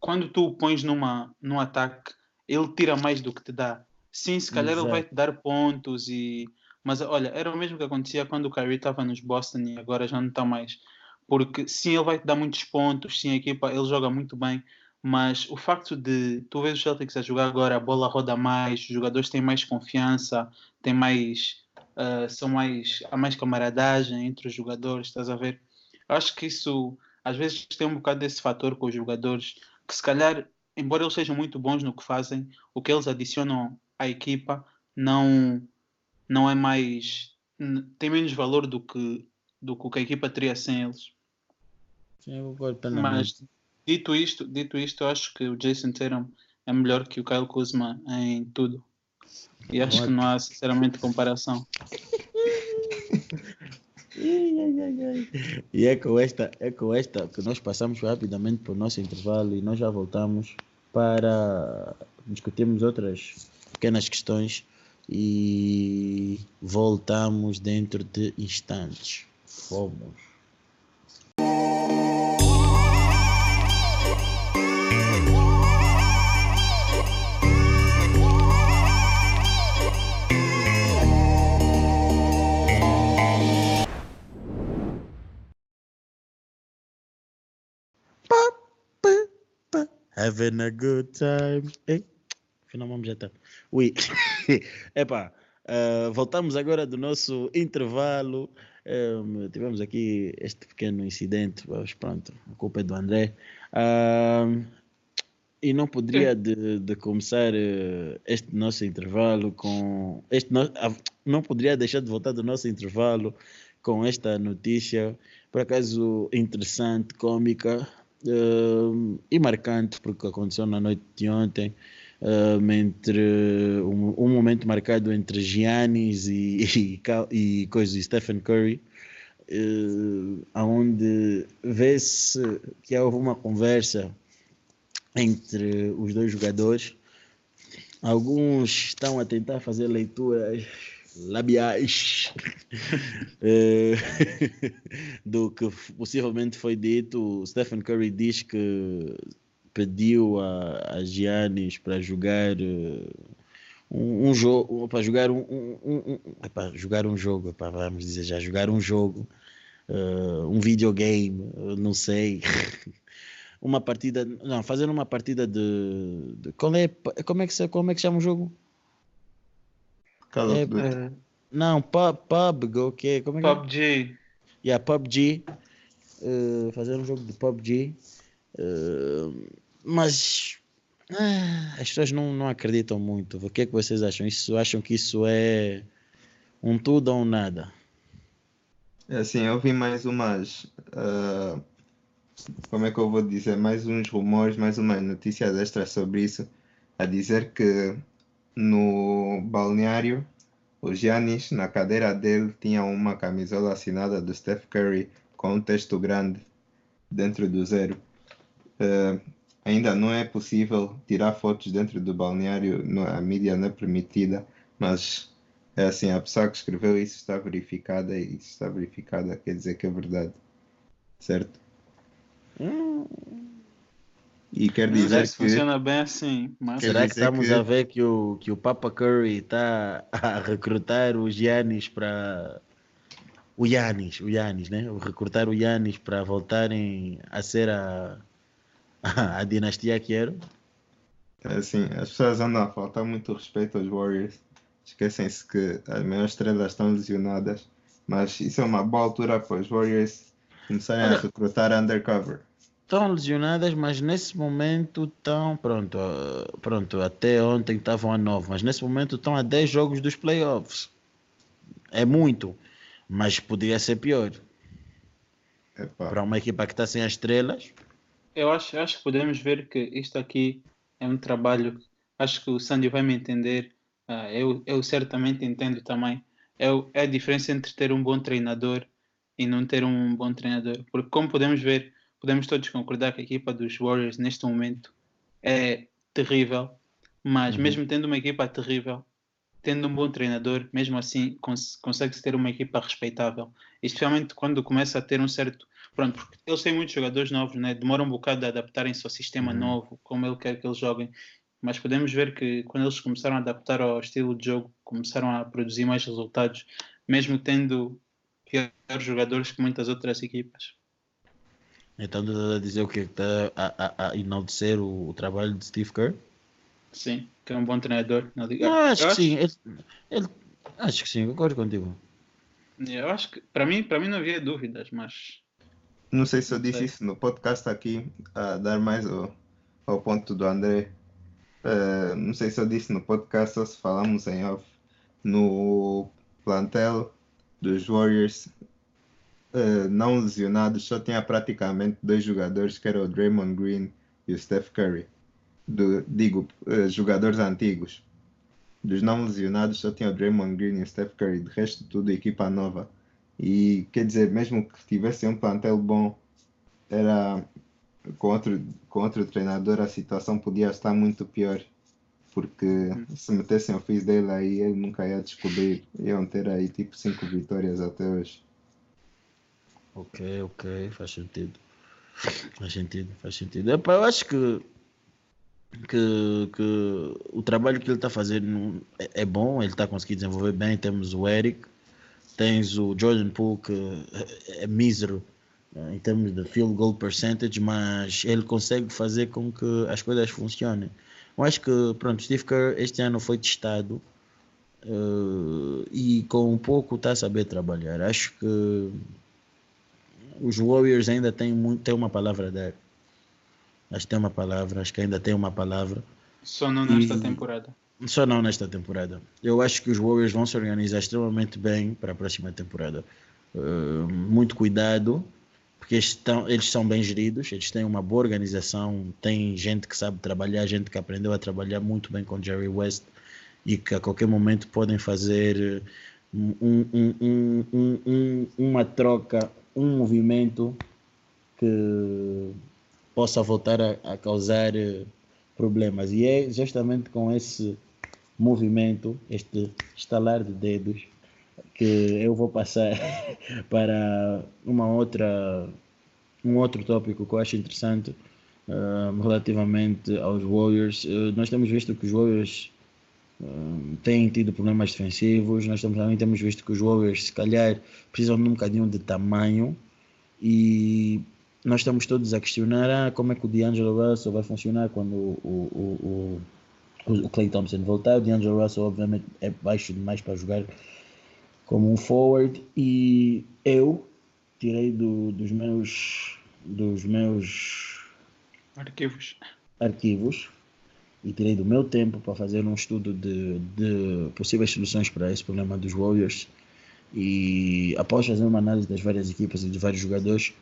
Quando tu o pões numa, num ataque, ele tira mais do que te dá. Sim, se calhar ele Exato. vai te dar pontos e. Mas olha, era o mesmo que acontecia quando o Kyrie estava nos Boston e agora já não está mais. Porque sim, ele vai te dar muitos pontos, sim, a equipa, ele joga muito bem, mas o facto de tu vês os Celtics a jogar agora, a bola roda mais, os jogadores têm mais confiança, têm mais. ah, são mais. há mais camaradagem entre os jogadores, estás a ver? Acho que isso às vezes tem um bocado desse fator com os jogadores, que se calhar, embora eles sejam muito bons no que fazem, o que eles adicionam à equipa não, não é mais. tem menos valor do que, do que o que a equipa teria sem eles. Sim, eu concordo. Mas dito isto, dito isto, eu acho que o Jason Tatum é melhor que o Kyle Kuzma em tudo. E acho que não há sinceramente comparação. E é com esta, é com esta que nós passamos rapidamente para o nosso intervalo e nós já voltamos para discutirmos outras pequenas questões e voltamos dentro de instantes. Fomos. Having a good time. Afinal, vamos já estar. Ui, epá, ah, voltamos agora do nosso intervalo. Ehm, tivemos aqui este pequeno incidente, mas pronto, a culpa é do André. Ahm, e não poderia de, de começar eh, este nosso intervalo com este no- ah, não poderia deixar de voltar do nosso intervalo com esta notícia por acaso interessante, cômica eh, e marcante porque aconteceu na noite de ontem eh, entre um, um momento marcado entre Giannis e, e, e coisa, Stephen Curry eh, onde vê-se que houve uma conversa entre os dois jogadores. Alguns estão a tentar fazer leituras labiais eh, do que possivelmente foi dito. O Stephen Curry diz que pediu a, a Giannis para jogar eh, um, um jogo, para jogar um, um, um, epá, jogar um jogo, epá, vamos dizer já, jogar um jogo, uh, um videogame, não sei, uma partida, não, fazer uma partida de, de qual é, como é que como é que chama o jogo? Call of é, Duty. Uh, não, pub, pub, ok, como é que PUBG. É? Yeah, PUBG, fazer um jogo de PUBG, mas ah, as pessoas não, não acreditam muito. O que é que vocês acham? Isso acham que isso é um tudo ou um nada? É assim, eu vi mais umas. Uh, como é que eu vou dizer? Mais uns rumores, mais umas notícias extras sobre isso. A dizer que no balneário, o Giannis, na cadeira dele, tinha uma camisola assinada do Steph Curry com um texto grande dentro do zero. Uh, Ainda não é possível tirar fotos dentro do balneário, a mídia não é permitida, mas é assim, a pessoa que escreveu isso está verificada e isso está verificada quer dizer que é verdade. Certo? Hum. E quer dizer que. funciona bem assim. Mas... Será que estamos que... a ver que o, que o Papa Curry está a recrutar os Yannis para. O Yannis, o Yannis, né? Recrutar o Yannis para voltarem a ser a a dinastia que era? É assim, as pessoas andam a faltar muito respeito aos Warriors. Esquecem-se que as maiores estrelas estão lesionadas. Mas isso é uma boa altura para os Warriors começarem Olha, a recrutar undercover. Estão lesionadas, mas nesse momento estão, pronto, pronto, até ontem estavam a 9, mas nesse momento estão a 10 jogos dos playoffs. É muito, mas poderia ser pior. Epa. Para uma equipa que está sem as estrelas, eu acho, acho que podemos ver que isto aqui é um trabalho. Acho que o Sandy vai me entender. Uh, eu, eu certamente entendo também. É, é a diferença entre ter um bom treinador e não ter um bom treinador. Porque, como podemos ver, podemos todos concordar que a equipa dos Warriors neste momento é terrível. Mas, uhum. mesmo tendo uma equipa terrível, tendo um bom treinador, mesmo assim cons consegue-se ter uma equipa respeitável. Especialmente quando começa a ter um certo pronto, porque eles têm muitos jogadores novos, né? demora um bocado de adaptarem-se ao sistema uhum. novo, como ele quer que eles joguem. Mas podemos ver que quando eles começaram a adaptar ao estilo de jogo, começaram a produzir mais resultados, mesmo tendo piores jogadores que muitas outras equipas. Então estás a dizer o que está a, a, a enaltecer o, o, trabalho de Steve Kerr? Sim, que é um bom treinador na liga. Não, acho, que acho... sim. Ele, ele, acho que sim, concordo contigo. Eu acho que para mim, para mim não havia dúvidas, mas não sei se eu disse isso no podcast aqui, a dar mais ao, ao ponto do André. Uh, não sei se eu disse no podcast ou se falamos em off. No plantel dos Warriors uh, não lesionados, só tinha praticamente dois jogadores, que eram o Draymond Green e o Steph Curry. Do, digo, uh, jogadores antigos. Dos não lesionados, só tinha o Draymond Green e o Steph Curry. De resto, tudo equipa nova. E quer dizer, mesmo que tivesse um plantel bom, era com outro, com outro treinador a situação podia estar muito pior. Porque se metessem o fiz dele aí, ele nunca ia descobrir. Iam ter aí tipo cinco vitórias até hoje. Ok, ok, faz sentido. Faz sentido, faz sentido. Epa, eu acho que, que, que o trabalho que ele está fazendo é, é bom, ele está conseguindo desenvolver bem. Temos o Eric, Tens o Jordan Poole que é, é mísero eh, em termos de field goal percentage, mas ele consegue fazer com que as coisas funcionem. Eu acho que, pronto, Steve Kerr este ano foi testado uh, e com um pouco está a saber trabalhar. Acho que os Warriors ainda têm, muito, têm uma palavra a dar. Acho que tem uma palavra, acho que ainda tem uma palavra. Só não nesta e, temporada. Só não nesta temporada. Eu acho que os Warriors vão se organizar extremamente bem para a próxima temporada. Uh, muito cuidado, porque eles, estão, eles são bem geridos, eles têm uma boa organização, tem gente que sabe trabalhar, gente que aprendeu a trabalhar muito bem com Jerry West e que a qualquer momento podem fazer um, um, um, uma troca, um movimento que possa voltar a, a causar problemas. E é justamente com esse movimento, este estalar de dedos, que eu vou passar para uma outra, um outro tópico que eu acho interessante uh, relativamente aos Warriors. Uh, nós temos visto que os Warriors uh, têm tido problemas defensivos. Nós também temos visto que os Warriors, se calhar, precisam de um bocadinho de tamanho e nós estamos todos a questionar ah, como é que o D'Angelo Russell vai funcionar quando o, o, o, o Clay Thompson voltar. O D'Angelo Russell, obviamente, é baixo demais para jogar como um forward e eu tirei do, dos meus dos meus arquivos arquivos e tirei do meu tempo para fazer um estudo de, de possíveis soluções para esse problema dos Warriors. E após fazer uma análise das várias equipas e de vários jogadores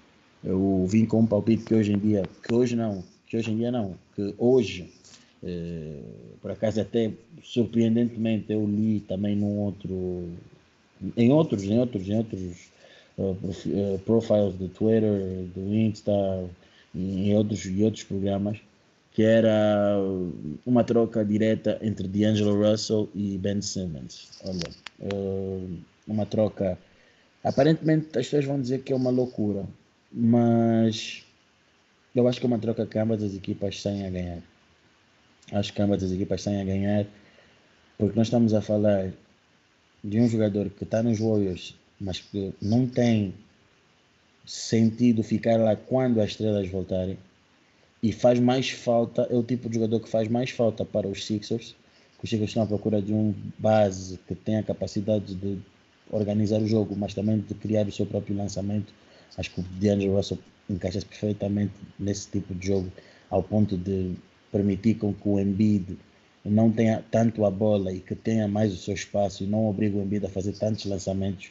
eu vim com um palpite que hoje em dia que hoje não que hoje em dia não que hoje eh, por acaso até surpreendentemente eu li também num outro em outros, em outros, em outros uh, profiles do Twitter, do Insta e em outros, em outros programas, que era uma troca direta entre D'Angelo Russell e Ben Simmons. Olha, uh, uma troca. Aparentemente as pessoas vão dizer que é uma loucura, mas eu acho que é uma troca que ambas as equipas saem a ganhar. Acho que ambas as equipas saem a ganhar, porque nós estamos a falar de um jogador que está nos Warriors, mas que não tem sentido ficar lá quando as estrelas voltarem, e faz mais falta, é o tipo de jogador que faz mais falta para os Sixers, os Sixers estão à procura de um base que tenha a capacidade de organizar o jogo, mas também de criar o seu próprio lançamento. Acho que o DeAndre Russell encaixa-se perfeitamente nesse tipo de jogo, ao ponto de permitir com que o Embiid não tenha tanto a bola e que tenha mais o seu espaço e não obriga o Embiid a fazer tantos lançamentos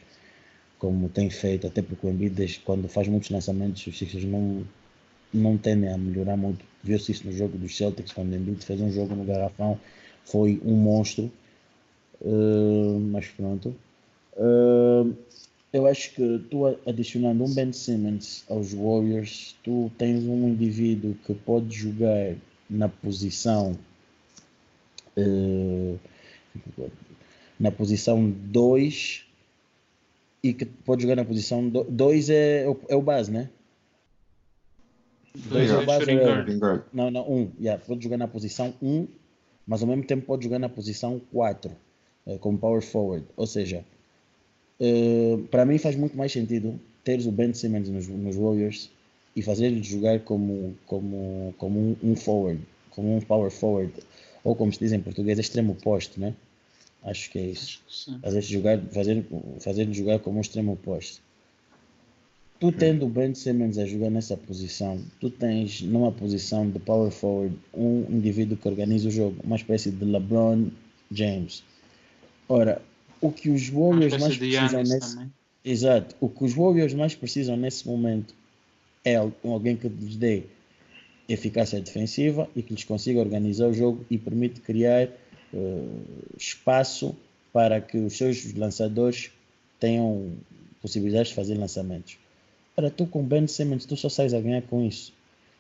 como tem feito, até porque o Embiid quando faz muitos lançamentos os Sixers não, não tendem a melhorar muito. Viu-se isso no jogo dos Celtics, quando o Embiid fez um jogo no garrafão, foi um monstro. Uh, mas pronto. Uh, eu acho que tu adicionando um Ben Simmons aos Warriors, tu tens um indivíduo que pode jogar na posição uh, na posição 2 e que pode jogar na posição 2 é, é o base, né? 2 o base. É, não, não, 1. Um, yeah, pode jogar na posição 1, um, mas ao mesmo tempo pode jogar na posição 4, uh, como power forward. Ou seja, uh, para mim faz muito mais sentido teres o Ben Simmons nos, nos Warriors e fazer ele jogar como, como, como um, um forward, como um power forward ou como se diz em português, extremo oposto, né? Acho que é isso. Fazer jogar, fazer, fazer jogar como um extremo oposto. Tu tendo o Ben Simmons a jogar nessa posição, tu tens numa posição de power forward um indivíduo que organiza o jogo, uma espécie de LeBron James. Ora, o que os Warriors mais precisam nesse também. Exato, o que os Warriors mais precisam nesse momento é alguém que lhes dê eficácia defensiva e que lhes consiga organizar o jogo e permite criar uh, espaço para que os seus lançadores tenham possibilidades de fazer lançamentos. Para tu com Ben Simmons, tu só sais a ganhar com isso.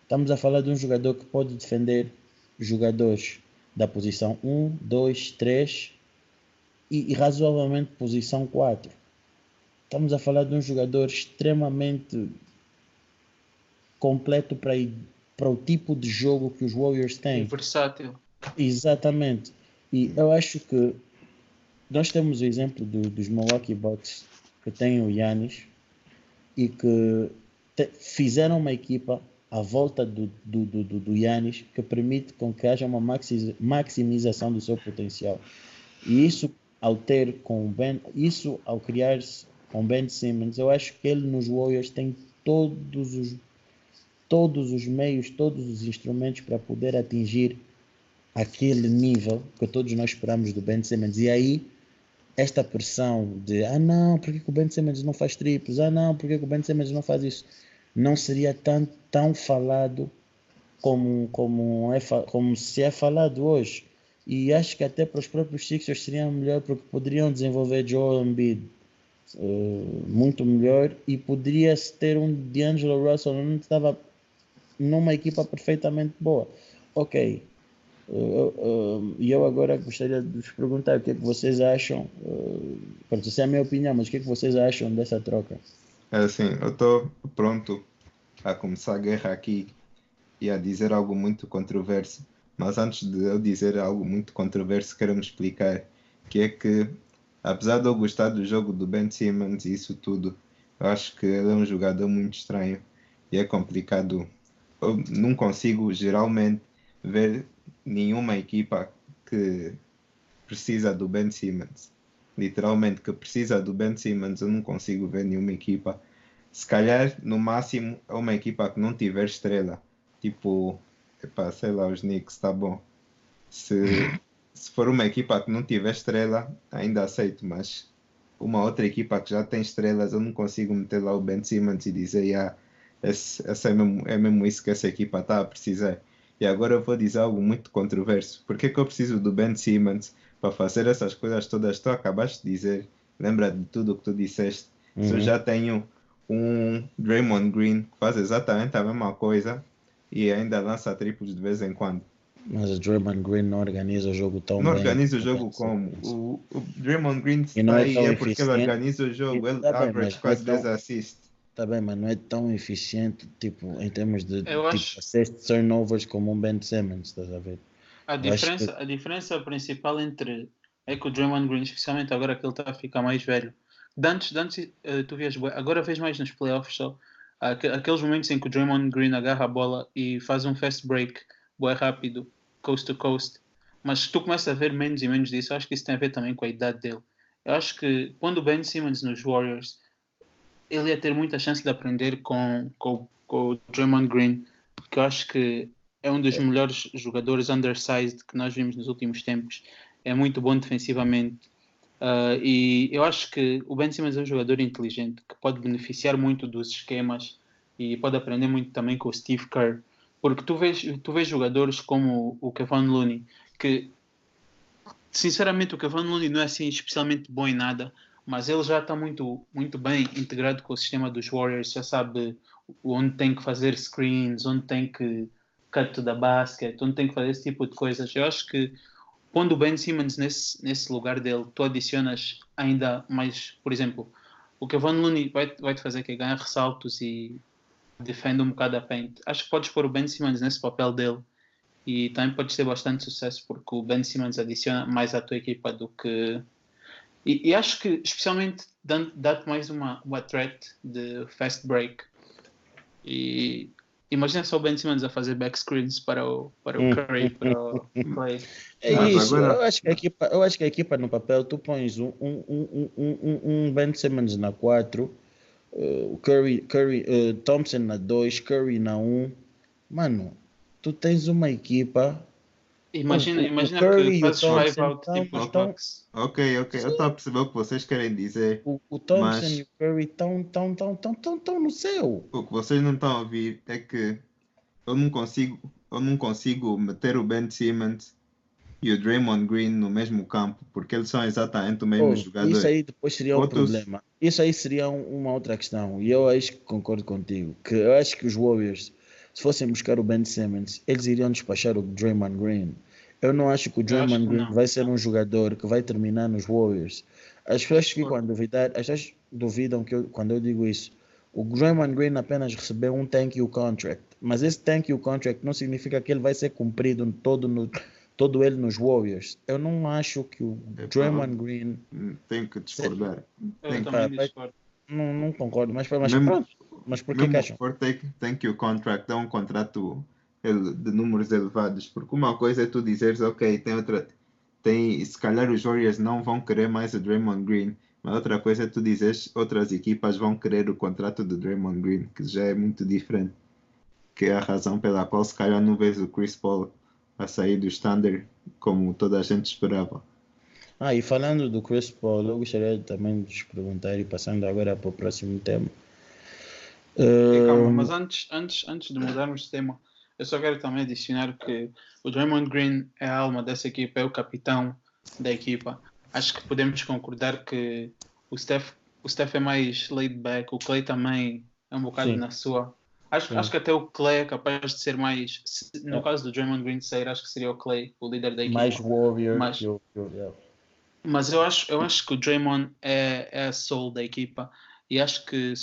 Estamos a falar de um jogador que pode defender jogadores da posição 1, 2, 3 e, e razoavelmente posição 4. Estamos a falar de um jogador extremamente completo para para o tipo de jogo que os Warriors têm. Versátil. Exatamente. E eu acho que nós temos o exemplo do, dos Milwaukee Bucks que têm o Yannis e que te, fizeram uma equipa à volta do, do, do, do Yannis que permite com que haja uma maximização do seu potencial. E isso ao ter com Ben, isso ao criar-se com Ben Simmons, eu acho que ele nos Warriors tem todos os todos os meios, todos os instrumentos para poder atingir aquele nível que todos nós esperamos do Ben Simmons. E aí, esta pressão de ah não, por que, o Ben Simmons não faz triplos? Ah não, por que, o Ben Simmons não faz isso? Não seria tão, tão falado como, como, é, como se é falado hoje. E acho que até para os próprios Sixers seria melhor porque poderiam desenvolver Joel Embiid uh, muito melhor e poderia-se ter um D'Angelo Russell onde estava numa equipa perfeitamente boa. Ok. E eu, agora gostaria de vos perguntar o que é que vocês acham. Uh, pronto, essa é a minha opinião, mas o que é que vocês acham dessa troca? É assim, eu estou pronto a começar a guerra aqui e a dizer algo muito controverso, Mas antes de eu dizer algo muito controverso, quero me explicar. Que é que, apesar de eu gostar do jogo do Ben Simmons e isso tudo, eu acho que ele é um jogador muito estranho e é complicado. Eu não consigo, geralmente, ver nenhuma equipa que precisa do Ben Simmons. Literalmente, que precisa do Ben Simmons, eu não consigo ver nenhuma equipa. Se calhar, no máximo, é uma equipa que não tiver estrela. Tipo, epá, sei lá, os Knicks, tá bom. Se, se for uma equipa que não tiver estrela, ainda aceito, mas uma outra equipa que já tem estrelas, eu não consigo meter lá o Ben Simmons e dizer, yeah, esse, esse é, mesmo, é mesmo isso que essa equipa está a precisar. E agora eu vou dizer algo muito controverso. Por que, que eu preciso do Ben Simmons para fazer essas coisas todas? Tu acabaste de dizer, lembra de tudo o que tu disseste. Uhum. Se eu já tenho um Draymond Green que faz exatamente a mesma coisa e ainda lança triplos de vez em quando. Mas o Draymond Green não organiza o jogo tão não bem. Não organiza o jogo como? O, o Draymond Green está é aí é porque ele organiza o jogo, ele tá average quase 10 assists. Tá bem, mas não é tão eficiente, tipo, em termos de Eu tipo, acho- turnovers como um Ben Simmons, estás a ver? A diferença, a diferença principal entre é que o Draymond Green, especialmente agora que ele está a ficar mais velho, antes, antes eh, tu vias, agora vês mais nos playoffs só, aque- aqueles momentos em que o Draymond Green agarra a bola e faz um fast break, bué rápido, coast to coast, mas tu começas a ver menos e menos disso, eu acho que isso tem a ver também com a idade dele. Eu acho que quando o Ben Simmons nos Warriors, ele ia ter muita chance de aprender com, com, com o Draymond Green, que eu acho que é um dos melhores jogadores undersized que nós vimos nos últimos tempos. É muito bom defensivamente. Uh, e eu acho que o Ben Simmons é um jogador inteligente que pode beneficiar muito dos esquemas e pode aprender muito também com o Steve Kerr. Porque tu vês, tu vês jogadores como o Kevin Looney, que sinceramente o Kevin Looney não é assim especialmente bom em nada, mas ele já está muito, muito bem integrado com o sistema dos Warriors, já sabe onde tem que fazer screens, onde tem que cut the basket, onde tem que fazer esse tipo de coisas. Eu acho que quando o Ben Simmons nesse, nesse lugar dele, tu adicionas ainda mais, por exemplo, o Kevin Looney vai, vai te fazer que ganhar ressaltos e defende um bocado a paint. Acho que podes pôr o Ben Simmons nesse papel dele e também podes ter bastante sucesso porque o Ben Simmons adiciona mais à tua equipa do que e, e acho que especialmente dando- dá-te mais uma, uma threat de fast break e imagina só o Ben Simmons a fazer back screens para o, para o Curry para o Clay É isso, eu, acho que a equipa, eu acho que a equipa no papel, tu pões um, um, um, um, um, um Ben Simmons na 4, o Curry, Curry, eh, Thompson na 2, Curry na 1. Mano, tu tens uma equipa. Imagina, O- o imagina Curry e que o fazes out tipo os tão- Bucks Ok, ok, eu estou a perceber o que vocês querem dizer. O, o Thompson Mas- e o Curry estão tão, tão, tão, tão, tão no céu. O que vocês não estão a ouvir é que eu não consigo, eu não consigo meter o Ben Simmons e o Draymond Green no mesmo campo, porque eles são exatamente o mesmo Pô, jogador. isso aí depois seria um Outros- problema. Isso aí seria um- uma outra questão. E eu acho que concordo contigo. Que eu acho que os Warriors, se fossem buscar o Ben Simmons, eles iriam despachar o Draymond Green. Eu não acho que o Draymond que Green vai ser um jogador que vai terminar nos Warriors. As pessoas ficam a duvidar, as pessoas duvidam que eu- quando eu digo isso. O Draymond Green apenas recebeu um thank you contract, mas esse thank you contract não significa que ele vai ser cumprido todo, no, todo ele nos Warriors. Eu não acho que o Epá, Draymond Green Hum, Tenho que discordar. eu Tem- também vai- discordo não, não concordo, mas, mas Mesmo- pronto. Mas por que acham? for take, thank you contract, é um contrato de números elevados, porque uma coisa é tu dizeres, ok, tem outra, tem, se calhar os Warriors não vão querer mais o Draymond Green, mas outra coisa é tu dizeres, outras equipas vão querer o contrato do Draymond Green, que já é muito diferente, que é a razão pela qual se calhar não vês o Chris Paul a sair do standard como toda a gente esperava. Ah, e falando do Chris Paul, eu gostaria também de vos perguntar, e passando agora para o próximo tema. E calma, mas antes, antes, antes de mudarmos de tema, eu só quero também adicionar que o Draymond Green é a alma dessa equipa, é o capitão da equipa. Acho que podemos concordar que o Steph, o Steph é mais laid back, o Clay também é um bocado Sim. na sua. Acho, Sim. acho que até o Clay é capaz de ser mais. No É. caso do Draymond Green sair, acho que seria o Clay, o líder da equipa. mais Warrior Mais- que o- yeah. Mas eu acho, eu acho que o Draymond é, é a soul da equipa e acho que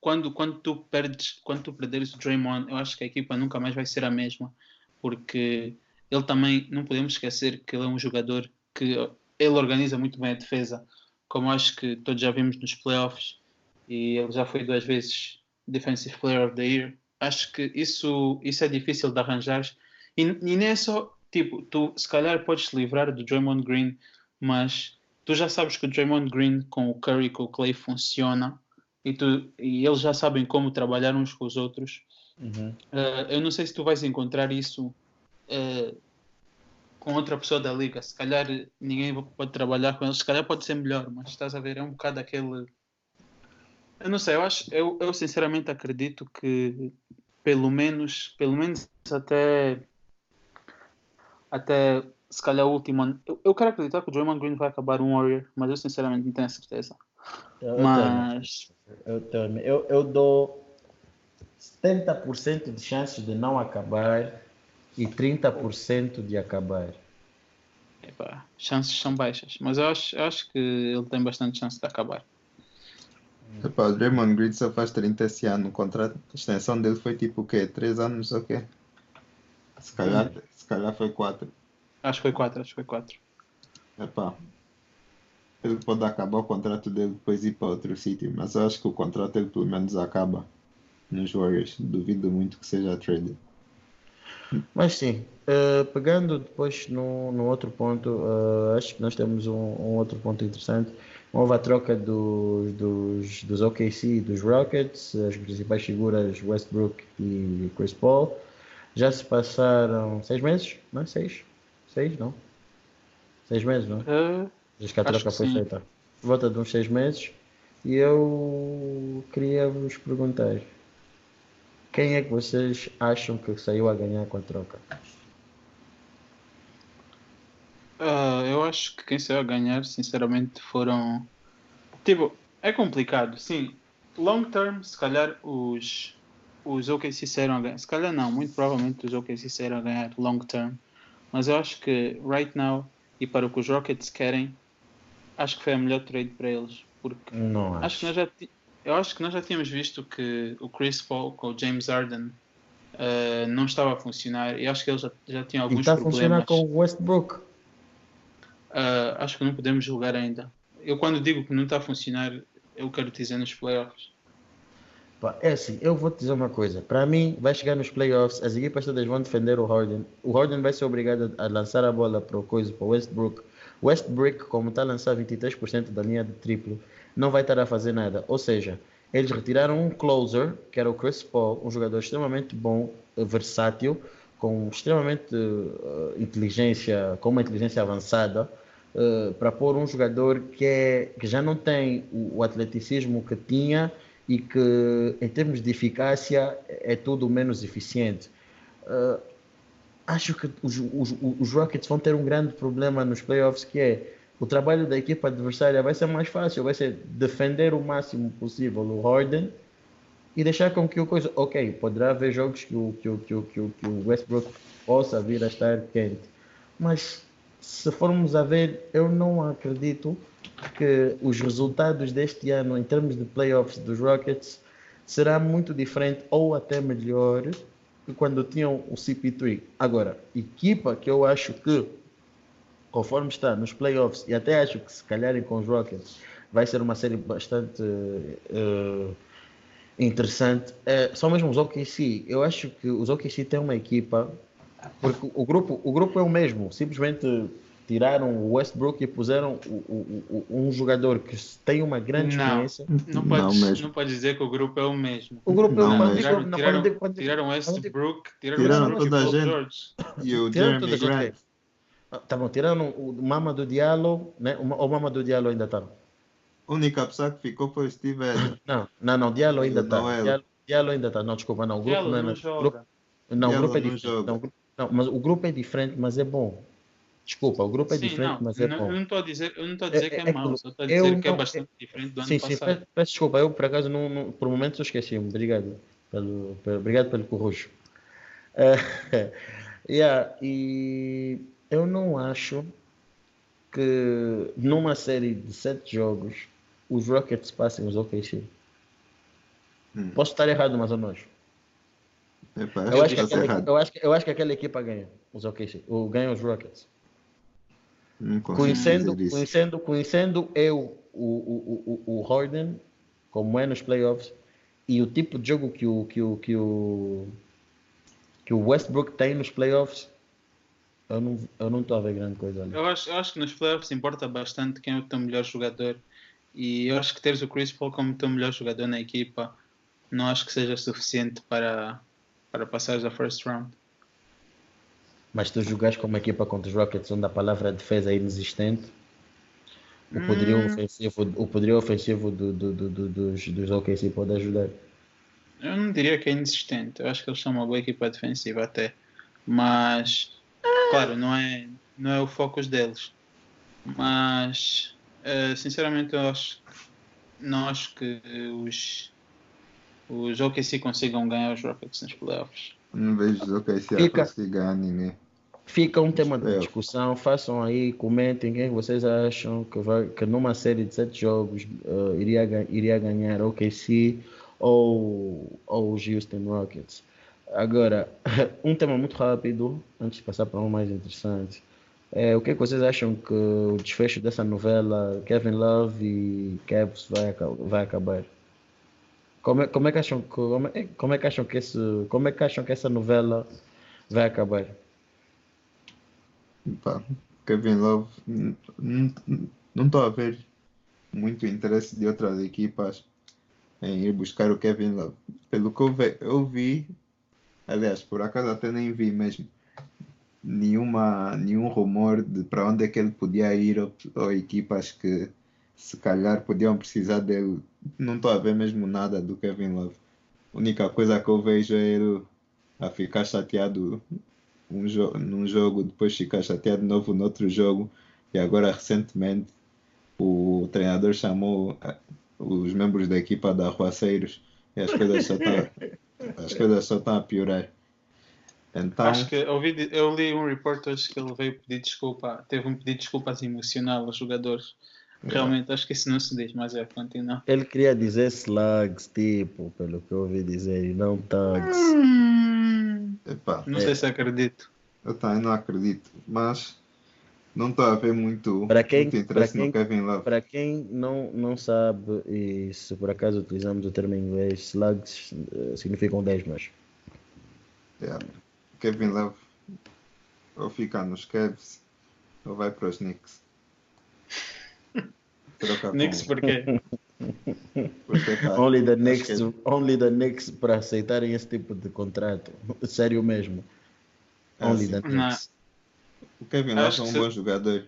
quando, quando tu perdes, quando tu perderes o Draymond, eu acho que a equipa nunca mais vai ser a mesma, porque ele também, não podemos esquecer que ele é um jogador que ele organiza muito bem a defesa, como acho que todos já vimos nos playoffs, e ele já foi duas vezes Defensive Player of the Year. Acho que isso, isso é difícil de arranjar. E, e nem é só, tipo, tu se calhar podes te livrar do Draymond Green, mas tu já sabes que o Draymond Green com o Curry e com o Clay funciona e, tu, e eles já sabem como trabalhar uns com os outros. Uhum. Uh, eu não sei se tu vais encontrar isso uh, com outra pessoa da liga. Se calhar ninguém pode trabalhar com eles, se calhar pode ser melhor, mas estás a ver, é um bocado aquele. Eu não sei, eu acho, eu, eu sinceramente acredito que pelo menos, pelo menos até até se calhar o último ano. Eu, eu quero acreditar que o Draymond Green vai acabar um Warrior, mas eu sinceramente não tenho a certeza. Eu, mas eu, eu, eu, eu dou 70% de chances de não acabar e 30% de acabar. Epa, chances são baixas, mas eu acho, eu acho que ele tem bastante chance de acabar. Epa, o Draymond Green só faz 30 esse ano. O contrato, a extensão dele foi tipo o quê? 3 anos ou quê? Se calhar, hum. se calhar foi 4. Acho que foi 4, acho que foi 4. Epá, ele pode acabar o contrato dele depois ir para outro sítio, mas eu acho que o contrato dele pelo menos acaba nos Warriors. Duvido muito que seja trade. Mas sim, uh, pegando depois no, no outro ponto, uh, acho que nós temos um, um, outro ponto interessante. Houve a troca dos, dos, dos OKC e dos Rockets, as principais figuras Westbrook e Chris Paul. Já se passaram seis meses, não é? Seis? Seis, não? Seis meses, não? Uh, Desde que a troca foi sim. feita. Volta de uns seis meses. E eu queria vos perguntar: quem é que vocês acham que saiu a ganhar com a troca? Uh, eu acho que quem saiu a ganhar, sinceramente, foram. Tipo, é complicado, sim. Long term, se calhar os, os OKC saíram a ganhar. Se calhar não, muito provavelmente os OKC saíram a ganhar long term. Mas eu acho que right now e para o que os Rockets querem, acho que foi a melhor trade para eles. Porque não acho. acho que nós já eu acho que nós já tínhamos visto que o Chris Paul com o James Harden uh, não estava a funcionar e acho que eles já, já tinham alguns e está problemas. Está a funcionar com o Westbrook? Uh, acho que não podemos julgar ainda. Eu quando digo que não está a funcionar, eu quero dizer nos playoffs. É assim, eu vou te dizer uma coisa. Para mim, vai chegar nos playoffs, as equipas todas vão defender o Harden. O Harden vai ser obrigado a lançar a bola para o coisa, para o Westbrook. Westbrook, como está a lançar 23% da linha de triplo, não vai estar a fazer nada. Ou seja, eles retiraram um closer, que era o Chris Paul, um jogador extremamente bom, versátil, com extremamente uh, inteligência, com uma inteligência avançada, uh, para pôr um jogador que, é, que já não tem o, o atleticismo que tinha e que, em termos de eficácia, é tudo menos eficiente. Uh, acho que os, os, os, Rockets vão ter um grande problema nos playoffs, que é o trabalho da equipa adversária vai ser mais fácil, vai ser defender o máximo possível o Harden e deixar com que o coisa. Ok, poderá haver jogos que o, que o, que o, que o, que o Westbrook possa vir a estar quente, mas se formos a ver, eu não acredito que os resultados deste ano em termos de playoffs dos Rockets será muito diferente ou até melhor que quando tinham o CP3. Agora, equipa que eu acho que, conforme está nos playoffs, e até acho que se calharem com os Rockets, vai ser uma série bastante uh, interessante, uh, são mesmo os OKC. Eu acho que os OKC têm uma equipa, porque o grupo, o grupo é o mesmo, simplesmente tiraram o Westbrook e puseram o, o, o, um jogador que tem uma grande não, experiência. Não pode, não, não pode dizer que o grupo é o mesmo. O grupo não, é o mesmo. Tiraram, tiraram, tiraram, tiraram Westbrook, tiraram, tiraram toda a gente. E o Jeremy Grant. Ah, tá bom, tirando o Mama do Diallo, né? O Mama do Diallo ainda está. A única pessoa que ficou foi o Steve. Não, não, não, Diallo ainda está. Diallo, Diallo, ainda está. Não, desculpa, não. O grupo Diallo não, é, não, grupo, não, o grupo é diferente. Não, não, mas o grupo é diferente, mas é bom. Desculpa, o grupo é sim, diferente, não, mas é não, bom. Eu não estou a dizer, eu não estou a dizer é, que é, é mau, só estou a dizer que é bastante diferente do ano sim, passado. Sim, peço desculpa, eu por acaso não, não por momento eu esqueci-me. Obrigado pelo, pelo, obrigado pelo corrujo. Uh, yeah, e eu não acho que numa série de sete jogos os Rockets passem os OKC. Hum. Posso estar errado, mas ou não Eu acho, que que está aquela, errado. eu, acho eu acho que aquela equipa ganha os OKC, ou ganha os Rockets. Conhecendo, conhecendo, conhecendo eu o, o, o, o Harden, como é nos playoffs, e o tipo de jogo que o, que o, que o, que o Westbrook tem nos playoffs, eu não eu não estou a ver grande coisa ali. Eu acho, eu acho que nos playoffs importa bastante quem é o teu melhor jogador. E eu acho que teres o Chris Paul como teu melhor jogador na equipa não acho que seja suficiente para, para passares a first round. Mas tu jogas com uma equipa contra os Rockets onde a palavra defesa é inexistente, o poderio Hum. ofensivo, o poderio ofensivo do, do, do, do- dos, dos OKC pode ajudar. Eu não diria que é inexistente. Eu acho que eles são uma boa equipa defensiva até. Mas, claro, não é, não é o foco deles. Mas, eh, sinceramente, eu acho, não acho que os, os OKC consigam ganhar os Rockets nos playoffs. Não vejo o OKC a Fica. ninguém. Fica um tema de É. discussão, façam aí, comentem quem vocês acham que, vai, que numa série de sete jogos eh, iria, iria ganhar OKC ou, ou os Houston Rockets. Agora, um tema muito rápido, antes de passar para um mais interessante. É, o que, é que vocês acham que o desfecho dessa novela Kevin Love e Cavs vai, vai acabar? Como é, como é que acham que como é, como é que acham que esse como é que acham que essa novela vai acabar? Pá, Kevin Love, não estou a ver muito interesse de outras equipas em ir buscar o Kevin Love. Pelo que eu, ve- eu vi, aliás, por acaso até nem vi mesmo, nenhuma, nenhum rumor de para onde é que ele podia ir ou, ou equipas que se calhar podiam precisar dele. Não estou a ver mesmo nada do Kevin Love. A única coisa que eu vejo é ele a ficar chateado um jo num jogo, depois ficar chateado de novo no outro jogo. E agora, recentemente, o treinador chamou eh, os membros da equipa de arruaceiros e as coisas só estão as coisas só estão a piorar. Então, Acho que eu, eu li um report hoje que ele veio pedir desculpa, teve um pedido de desculpas emocional aos jogadores. Realmente, acho que isso não se diz, mas é, continua. Ele queria dizer slugs, tipo, pelo que eu ouvi dizer, e não thugs. epá, Não É. sei se acredito. eu também não acredito, mas não estou a ver muito, Para quem- muito interesse quem- no Kevin Love. Para quem não, não sabe, e se por acaso utilizamos o termo em inglês, slugs eh, significam 10 mas Yeah. Kevin Love ou fica nos Cavs ou vai para os Knicks. Knicks porquê? porque, Only the Knicks, que- only the Knicks para aceitarem esse tipo de contrato. Sério mesmo. Ah, Only sim. the Knicks. O Kevin Love é um que bom se- jogador.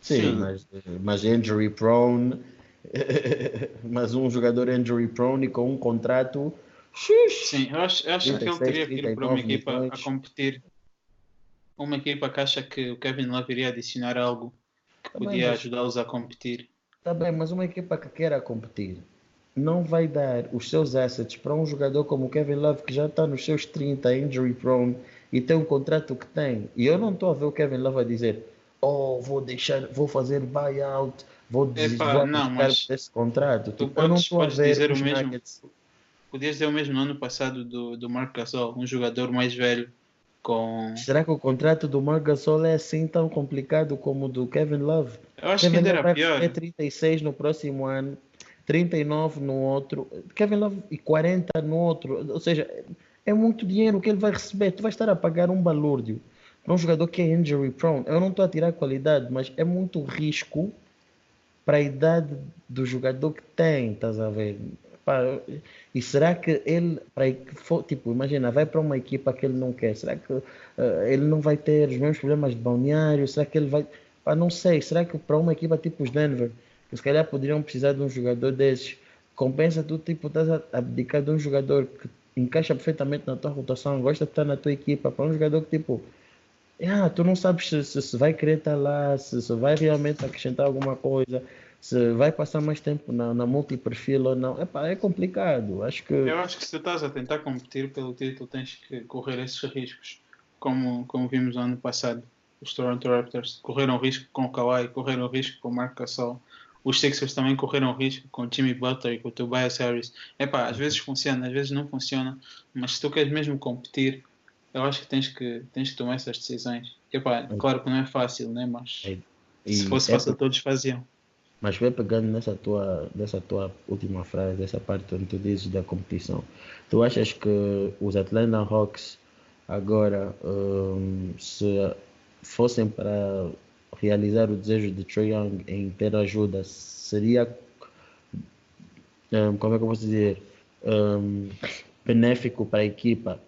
Sim, Sim. Mas, mas injury prone. mas um jogador injury prone e com um contrato. Sim, eu acho, eu acho que ele 36, teria que ir para uma 39 equipa a competir. Uma equipa que acha que o Kevin Love iria adicionar algo que bem, podia ajudá-los a competir. Tá bem, mas uma equipa que queira competir não vai dar os seus assets para um jogador como o Kevin Love que já está nos seus 30, injury prone e tem um contrato que tem. E eu não estou a ver o Kevin Love a dizer: Oh, vou deixar, vou fazer buyout, vou desistir desse contrato. tu Tipo, eu não podes- estou a ver dizer o mesmo. Nuggets. Podias dizer o mesmo no ano passado do, do Marc Gasol, um jogador mais velho com... Será que o contrato do Marc Gasol é assim tão complicado como o do Kevin Love? Eu acho que Kevin ainda Love era pior. receber 36 no próximo ano, 39 no outro, Kevin Love e 40 no outro. Ou seja, é muito dinheiro que ele vai receber. Tu vais estar a pagar um balúrdio para um jogador que é injury prone. Eu não estou a tirar qualidade, mas é muito risco para a idade do jogador que tem, estás a ver? Pá, e será que ele, para, tipo, imagina, vai para uma equipa que ele não quer, será que eh, ele não vai ter os mesmos problemas de balneário? Será que ele vai, pá, não sei, será que para uma equipa tipo os Denver, que se calhar poderiam precisar de um jogador desses, compensa tu, tipo, estás a abdicar de um jogador que encaixa perfeitamente na tua rotação, gosta de estar na tua equipa, para um jogador que, tipo, ah, tu não sabes se, se, se vai querer estar lá, se, se vai realmente acrescentar alguma coisa, se vai passar mais tempo na, na multi-perfil ou não. Epá, é complicado. Acho que. Eu acho que se tu estás a tentar competir pelo título, tens que correr esses riscos. Como, como vimos no ano passado, os Toronto Raptors correram risco com o Kawhi, correram risco com o Marc Gasol. os Sixers também correram risco com o Jimmy Butler e com o Tobias Harris. Epá, às vezes funciona, às vezes não funciona, mas se tu queres mesmo competir, eu acho que tens que, tens que tomar essas decisões. Epá, claro que não é fácil, né? mas E se fosse é fácil todos faziam. Mas vai pegando nessa tua, nessa tua última frase, dessa parte onde tu dizes da competição. Tu achas que os Atlanta Hawks agora, hum, se fossem para realizar o desejo de Trae Young em ter ajuda, seria, hum, como é que eu posso dizer, hum, benéfico para a equipa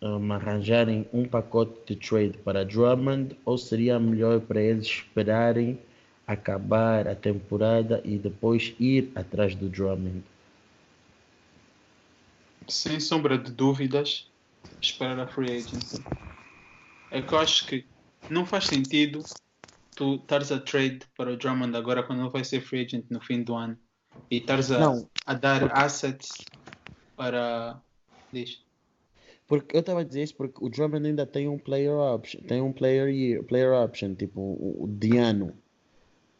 hum, arranjarem um pacote de trade para Drummond ou seria melhor para eles esperarem acabar a temporada e depois ir atrás do Drummond? Sem sombra de dúvidas, esperar a free agency. É que eu acho que não faz sentido tu estares a trade para o Drummond agora quando ele vai ser free agent no fim do ano e estares a, a dar assets para. Diz. Porque eu estava a dizer isso porque o Drummond ainda tem um player option, tem um player year, player option, tipo de ano.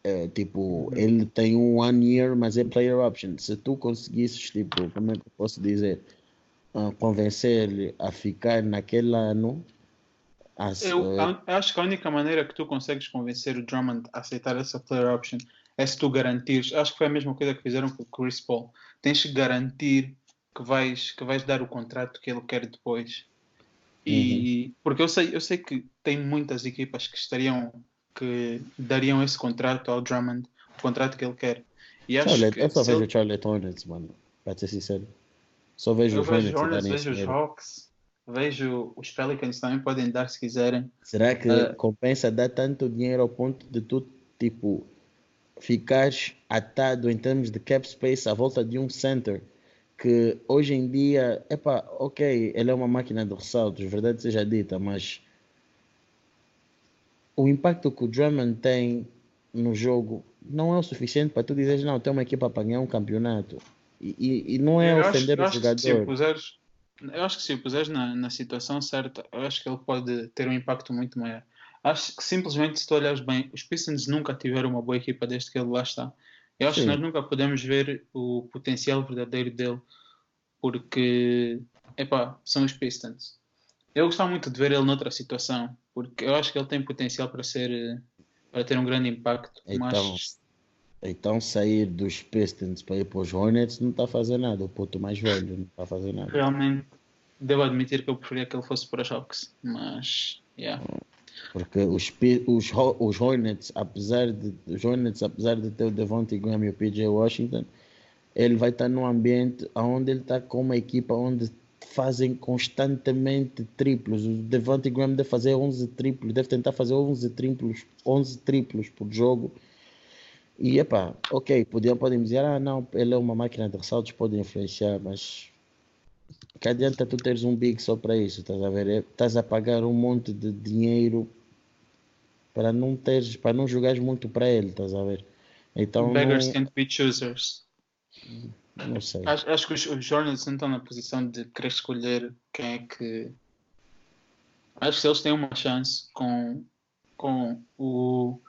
É, tipo, ele tem um one year, mas é player option. Se tu conseguisses, tipo, como é que eu posso dizer, ah, convencer-lhe a ficar naquele ano, as- Eu, eh, a- eu acho que a única maneira que tu consegues convencer o Drummond a aceitar essa player option é se tu garantires. Acho que foi a mesma coisa que fizeram com o Chris Paul. Tens que garantir que vais, que vais dar o contrato que ele quer depois. E porque eu sei, eu sei que tem muitas equipas que estariam que dariam esse contrato ao Drummond, o contrato que ele quer. E acho Charlotte, que eu só vejo ele- o Charlotte Hornets, mano, para ser sincero. Só vejo eu os vejo Hornets vejo os. Hawks, vejo os Pelicans também podem dar se quiserem. Será que Ah. compensa dar tanto dinheiro ao ponto de tu, tipo, ficares atado em termos de cap space à volta de um center que hoje em dia, epá, ok, ele é uma máquina de ressaltos, verdade seja dita, mas o impacto que o Drummond tem no jogo não é o suficiente para tu dizeres, não, tem uma equipa para ganhar um campeonato. E, e- e não é Eu ofender o acho se o jogador. puseres- eu acho que se o puseres na, na situação certa, eu acho que ele pode ter um impacto muito maior. Acho que simplesmente, se tu olhares bem, os Pistons nunca tiveram uma boa equipa desde que ele lá está. Eu acho Sim. que nós nunca podemos ver o potencial verdadeiro dele, porque, epá, são os Pistons. Eu gostava muito de ver ele noutra situação, porque eu acho que ele tem potencial para ser, eh, para ter um grande impacto, Então, mas então sair dos Pistons para ir para os Hornets não está a fazer nada. O puto mais velho não está a fazer nada. realmente devo admitir que eu preferia que ele fosse para os Hawks, mas, yeah. Porque os, os, os Hornets, apesar de os Hornets, apesar de ter o Devontae Graham e o PJ Washington, ele vai estar num ambiente onde ele está com uma equipa onde fazem constantemente triplos. O Devontae Graham deve fazer 11 triplos, deve tentar fazer 11 triplos, 11 triplos por jogo. E epá, ok, podiam, podem dizer, ah não, ele é uma máquina de ressaltos, pode influenciar, mas que adianta tu teres um big só para isso, estás a ver? É- Estás a pagar um monte de dinheiro para não teres, para não jogares muito para ele, estás a ver? Então Beggars não, can't be choosers. Não sei. Acho, acho que os, os não estão na posição de querer escolher quem é que. Acho que eles têm uma chance com, com, o,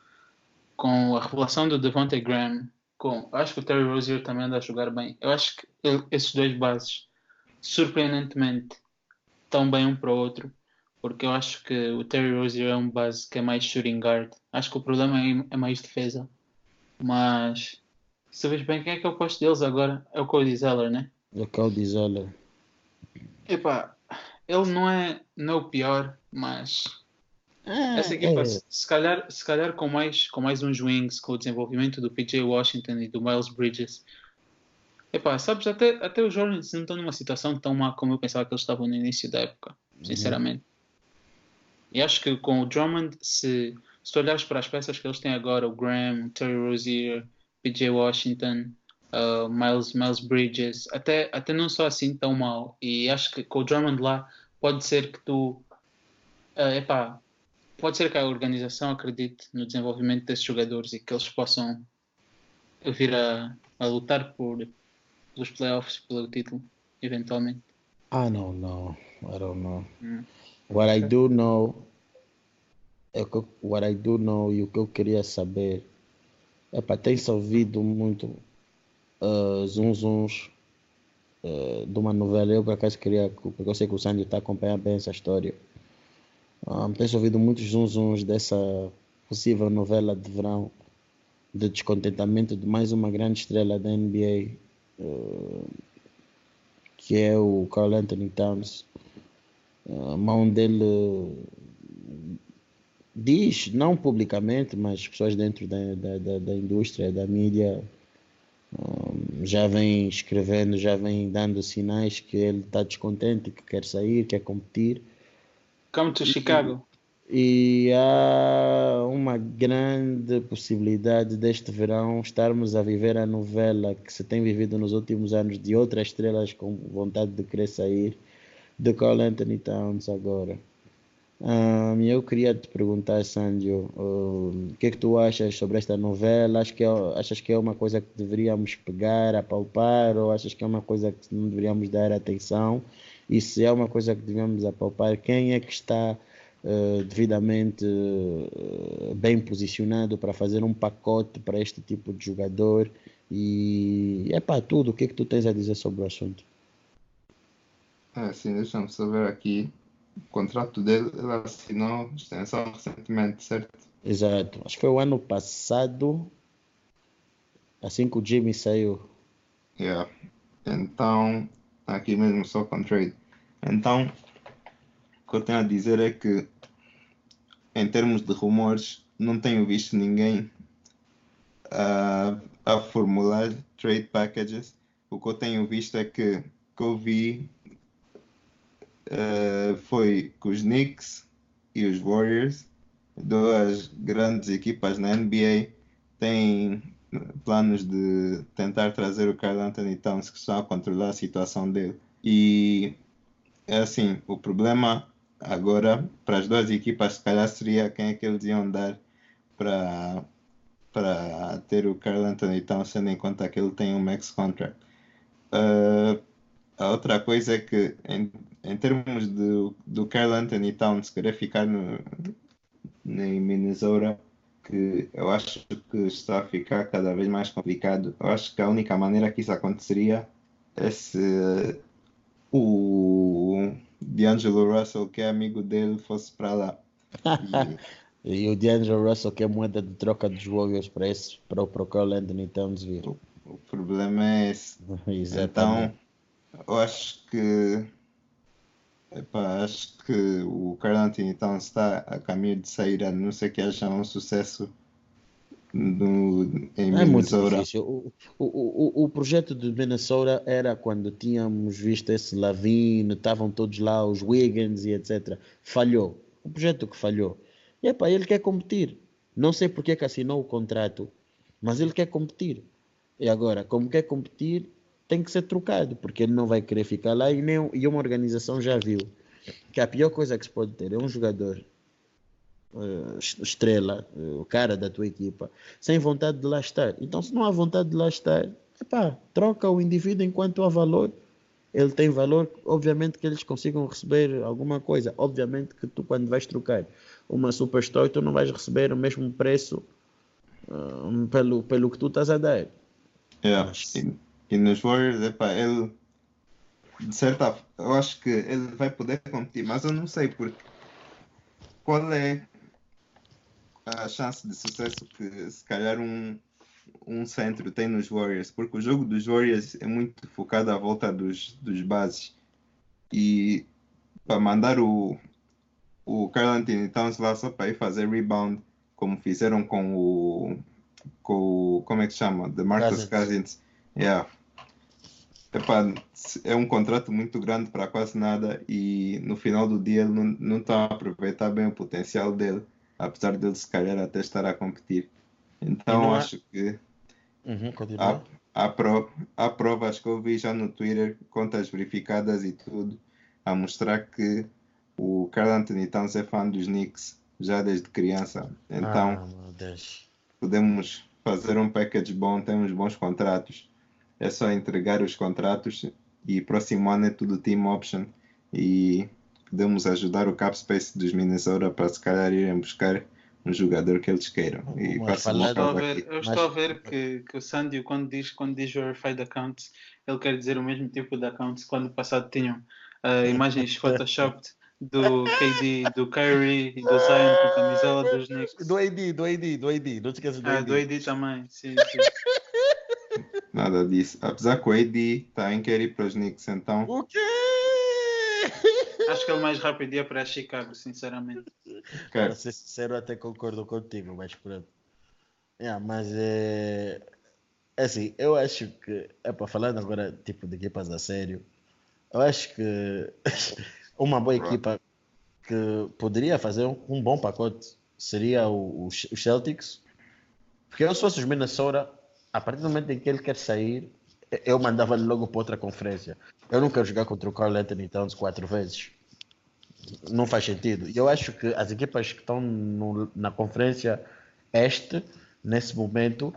com a revelação do Devontae Graham, com, acho que o Terry Rozier também anda a jogar bem. Eu acho que ele- esses dois bases, surpreendentemente, estão bem um para o outro, porque eu acho que o Terry Rozier é um base que é mais shooting guard. Acho que o problema é, é mais defesa. Mas se vês bem, quem é que é o posto deles agora? É o Cody Zeller, né? O Cody Zoller. Epá, ele não é, não é o pior, mas Ah, essa equipa, é. se, calhar, se calhar com, mais, com mais uns wings, com o desenvolvimento do PJ Washington e do Miles Bridges, epá, sabes, até, até os Hornets não estão numa situação tão má como eu pensava que eles estavam no início da época, sinceramente. E acho que com o Drummond, se, se tu olhares para as peças que eles têm agora, o Graham, o Terry Rozier, PJ Washington, uh, Miles, Miles Bridges, até, até não só assim tão mal. E acho que com o Drummond lá, pode ser que tu. Uh, epá, pode ser que a organização acredite no desenvolvimento desses jogadores e que eles possam vir a, a lutar por, pelos playoffs, pelo título, eventualmente. Ah, não, não. I don't know. Hum. What I do know, é eu- what I do know e o que eu queria saber Epá, tem-se ouvido muito uh, uh, de uma novela. Eu por acaso queria, porque eu sei que o Sandy está acompanhando bem essa história. Um, tem-se ouvido muitos zum dessa possível novela de verão de descontentamento de mais uma grande estrela da NBA, uh, que é o Carl Anthony Towns. A mão dele diz, não publicamente, mas pessoas dentro da, da, da, indústria, da mídia, um, já vem escrevendo, já vem dando sinais que ele está descontente, que quer sair, quer competir. Come to Chicago. E há uma grande possibilidade deste verão estarmos a viver a novela que se tem vivido nos últimos anos de outras estrelas com vontade de querer sair, de Carl Anthony Towns agora. Um, eu queria te perguntar, Sandio, o que é que tu achas sobre esta novela? Acho que é, achas que é uma coisa que deveríamos pegar, apalpar, ou achas que é uma coisa que não deveríamos dar atenção? E se é uma coisa que devemos apalpar, quem é que está uh, devidamente uh, bem posicionado para fazer um pacote para este tipo de jogador? E é para tudo, o que é que tu tens a dizer sobre o assunto? É, sim, deixa-me saber aqui o contrato dele, ele assinou extensão recentemente, certo? Exato. Acho que foi o ano passado, assim que o Jimmy saiu. Yeah. Então, aqui mesmo só com trade. Então, o que eu tenho a dizer é que, em termos de rumores, não tenho visto ninguém uh, a formular trade packages. O que eu tenho visto é que, que eu vi uh, foi que os Knicks e os Warriors, duas grandes equipas na NBA, têm planos de tentar trazer o Carl Anthony Towns que estão a controlar a situação dele. E é assim, o problema agora para as duas equipas se calhar seria quem é que eles iam dar para para ter o Carl Anthony Towns tendo em conta que ele tem um max contract. Uh, a outra coisa é que em, em termos do, do Carl Anthony Towns querer ficar no, em Minnesota, que eu acho que está a ficar cada vez mais complicado. Eu acho que a única maneira que isso aconteceria é se o D'Angelo Russell, que é amigo dele, fosse para lá. E, e o D'Angelo Russell, que é moeda de troca dos Warriors para, esse, para o Carl Anthony Towns vir. O, o problema é esse. Exatamente. Então, eu acho que Epá, acho que o Carl Anthony Towns está a caminho de sair, a não ser que haja um sucesso no, em É muito Minnesota. difícil. O, o, o, o projeto de Minnesota era quando tínhamos visto esse Lavine, estavam todos lá, os Wiggins e etc. Falhou. O projeto que falhou. E epá, ele quer competir. Não sei porque é que assinou o contrato, mas ele quer competir. E agora, como quer competir, tem que ser trocado, porque ele não vai querer ficar lá e, nem, e uma organização já viu que a pior coisa que se pode ter é um jogador uh, estrela, uh, o cara da tua equipa, sem vontade de lá estar. Então, se não há vontade de lá estar, epá, troca o indivíduo enquanto há valor. Ele tem valor, obviamente que eles consigam receber alguma coisa. Obviamente que tu, quando vais trocar uma superstore, tu não vais receber o mesmo preço uh, pelo, pelo que tu estás a dar. Yeah. Mas- E, nos Warriors, epá, ele de certa eu acho que ele vai poder competir, mas eu não sei porque qual é a chance de sucesso que se calhar um, um centro tem nos Warriors, porque o jogo dos Warriors é muito focado à volta dos, dos bases e para mandar o, o Carl Anthony Towns lá só para ir fazer rebound, como fizeram com o, com o como é que chama? The Marcus Cousins. Cousins. Yeah. Epá, é um contrato muito grande para quase nada e no final do dia ele não, está a aproveitar bem o potencial dele, apesar dele se calhar até estar a competir. Então há- acho que Uhum, há, há, pro- há provas que eu vi já no Twitter, contas verificadas e tudo, a mostrar que o Carl Anthony Towns é fã dos Knicks já desde criança. Então Ah, podemos fazer um package bom, temos bons contratos. É só entregar os contratos e próximo ano é tudo team option e podemos ajudar o cap space dos Minnesota para se calhar irem buscar um jogador que eles queiram. E uma Estou a ver, eu Mas- estou a ver que, que o Sandy, quando diz, quando diz verified accounts, ele quer dizer o mesmo tipo de accounts que ano passado tinham ah, imagens photoshopped do KD, do Kyrie e do Zion com a camisola dos Knicks. Do AD, do AD, do AD. Não te esqueças do Ah, AD. do AD também, sim, sim. Nada disso. Apesar que o AD está em querer ir para os Knicks, então O quê? Acho que ele mais rápido ia para Chicago, sinceramente. Para ser sincero, até concordo contigo, mas pronto. Yeah, mas é. é Assim, eu acho que. É para falando agora, tipo, de equipas a sério. Eu acho que uma boa Right. equipa que poderia fazer um, um bom pacote seria o, o Ch- os Celtics. Porque eu, se fosse os Minnesota, a partir do momento em que ele quer sair, eu mandava-lhe logo para outra conferência. Eu não quero jogar contra o Carl Anthony Towns quatro vezes não faz sentido. E eu acho que as equipas que estão no- na conferência este, nesse momento,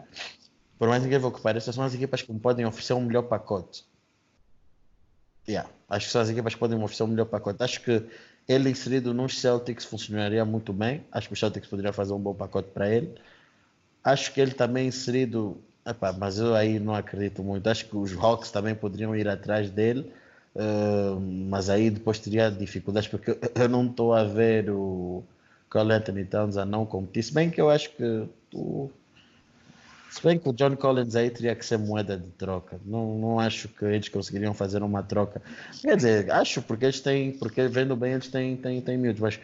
por mais incrível que pareça, são as equipas que me podem oferecer um melhor pacote. Yeah, acho que são as equipas que podem oferecer um melhor pacote. Acho que ele inserido nos Celtics funcionaria muito bem. Acho que os Celtics poderiam fazer um bom pacote para ele. Acho que ele também inserido, epá, mas eu aí não acredito muito. Acho que os Hawks também poderiam ir atrás dele. Uh, mas aí depois teria dificuldades porque eu- não estou a ver o Carl Anthony Towns a não competir. Se bem que eu acho que o, se bem que o John Collins aí teria que ser moeda de troca. Não, não acho que eles conseguiriam fazer uma troca. Quer dizer, acho porque eles têm, porque vendo bem eles têm, têm, têm miúdos, mas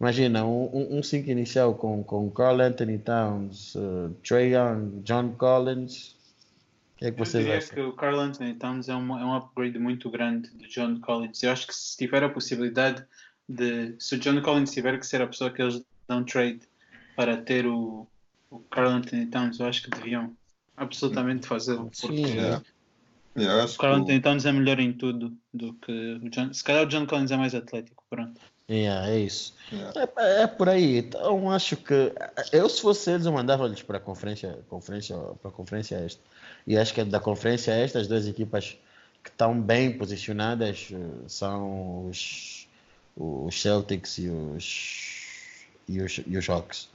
imagina um 5 inicial com, com Carl Anthony Towns, uh, Trey Young, John Collins. O que é que Eu vocês diria acham? que o Carl Anthony Towns é um, é um upgrade muito grande do John Collins. Eu acho que se tiver a possibilidade de. Se o John Collins tiver que ser a pessoa que eles dão trade para ter o, o Carl Anthony Towns, eu acho que deviam absolutamente fazê-lo. Sim, Porque yeah. Yeah, eu acho o que Carl Anthony Towns é melhor em tudo do que o John. Se calhar o John Collins é mais atlético. Pronto. Yeah, é isso. yeah. É, é por aí. Então acho que eu se fosse eles eu mandava-lhes para a conferência, conferência, para a conferência esta. E acho que da conferência esta as duas equipas que estão bem posicionadas eh, são os, os Celtics e os e os, e os Hawks.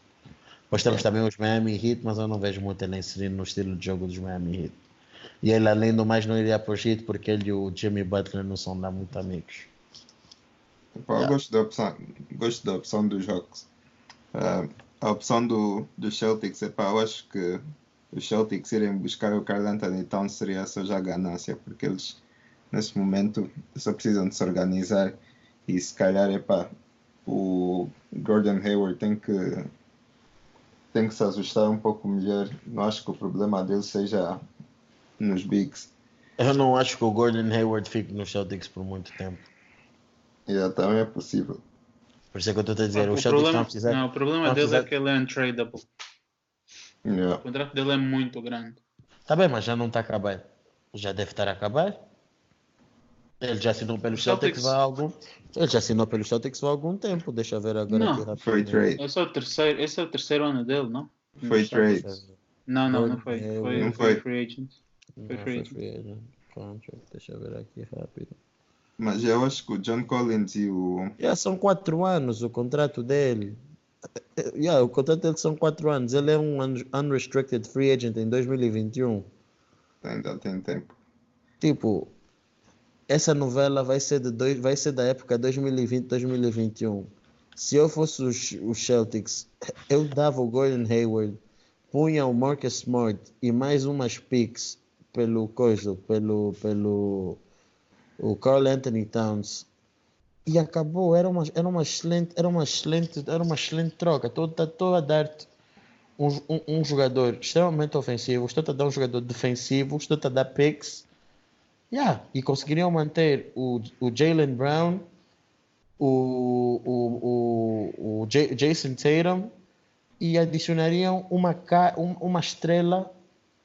Depois temos também os Miami Heat, mas eu não vejo muito ele inserindo no estilo de jogo dos Miami Heat. E ele além do mais não iria para o Heat porque ele e o Jimmy Butler não são lá muito amigos. Epá, eu gosto da opção, gosto da opção dos Hawks. Ah, a opção do, dos Celtics, epá, eu acho que os Celtics irem buscar o Carl Anthony Towns seria só já ganância, porque eles nesse momento só precisam de se organizar e se calhar epá, o Gordon Hayward tem que tem que se ajustar um pouco melhor. Não acho que o problema dele seja nos bigs. Eu não acho que o Gordon Hayward fique nos Celtics por muito tempo. E também é possível. Por isso é que eu estou a dizer, o a problema, precisar. não, o problema a dele precisar- é que ele é untradable. Yeah. O contrato dele é muito grande. Tá bem, mas já não está a acabar. Já deve estar a acabar. Ele já assinou pelos Celtics- Celtics há algum. Ele já assinou pelos Celtics há algum tempo. Deixa eu ver agora Não, aqui rápido. Foi trade. Esse é o terceiro, esse é o terceiro ano dele, não? Foi trade. Não, não, não foi. Foi- Foi, não foi foi. free agent. Não, Foi free agent. free agent contract. Deixa eu ver aqui rápido. Mas eu acho que o John Collins e o. Já são quatro anos o contrato dele. Yeah, o contrato dele são quatro anos. Ele é um un- unrestricted free agent em 2021. Ainda tem tempo. Tipo, essa novela vai ser, de dois, vai ser da época 2020-2021. Se eu fosse os, os Celtics, eu dava o Gordon Hayward, punha o Marcus Smart e mais umas picks pelo coisa, pelo, pelo o Carl Anthony Towns e acabou. Era uma, era uma excelente, era uma excelente, era uma excelente troca. Estou a dar-te um, um, um jogador extremamente ofensivo, estou a dar um jogador defensivo, estou a dar picks. Yeah, e conseguiriam manter o, o Jalen Brown, o, o, o, o J- Jason Tatum e adicionariam uma, um- uma estrela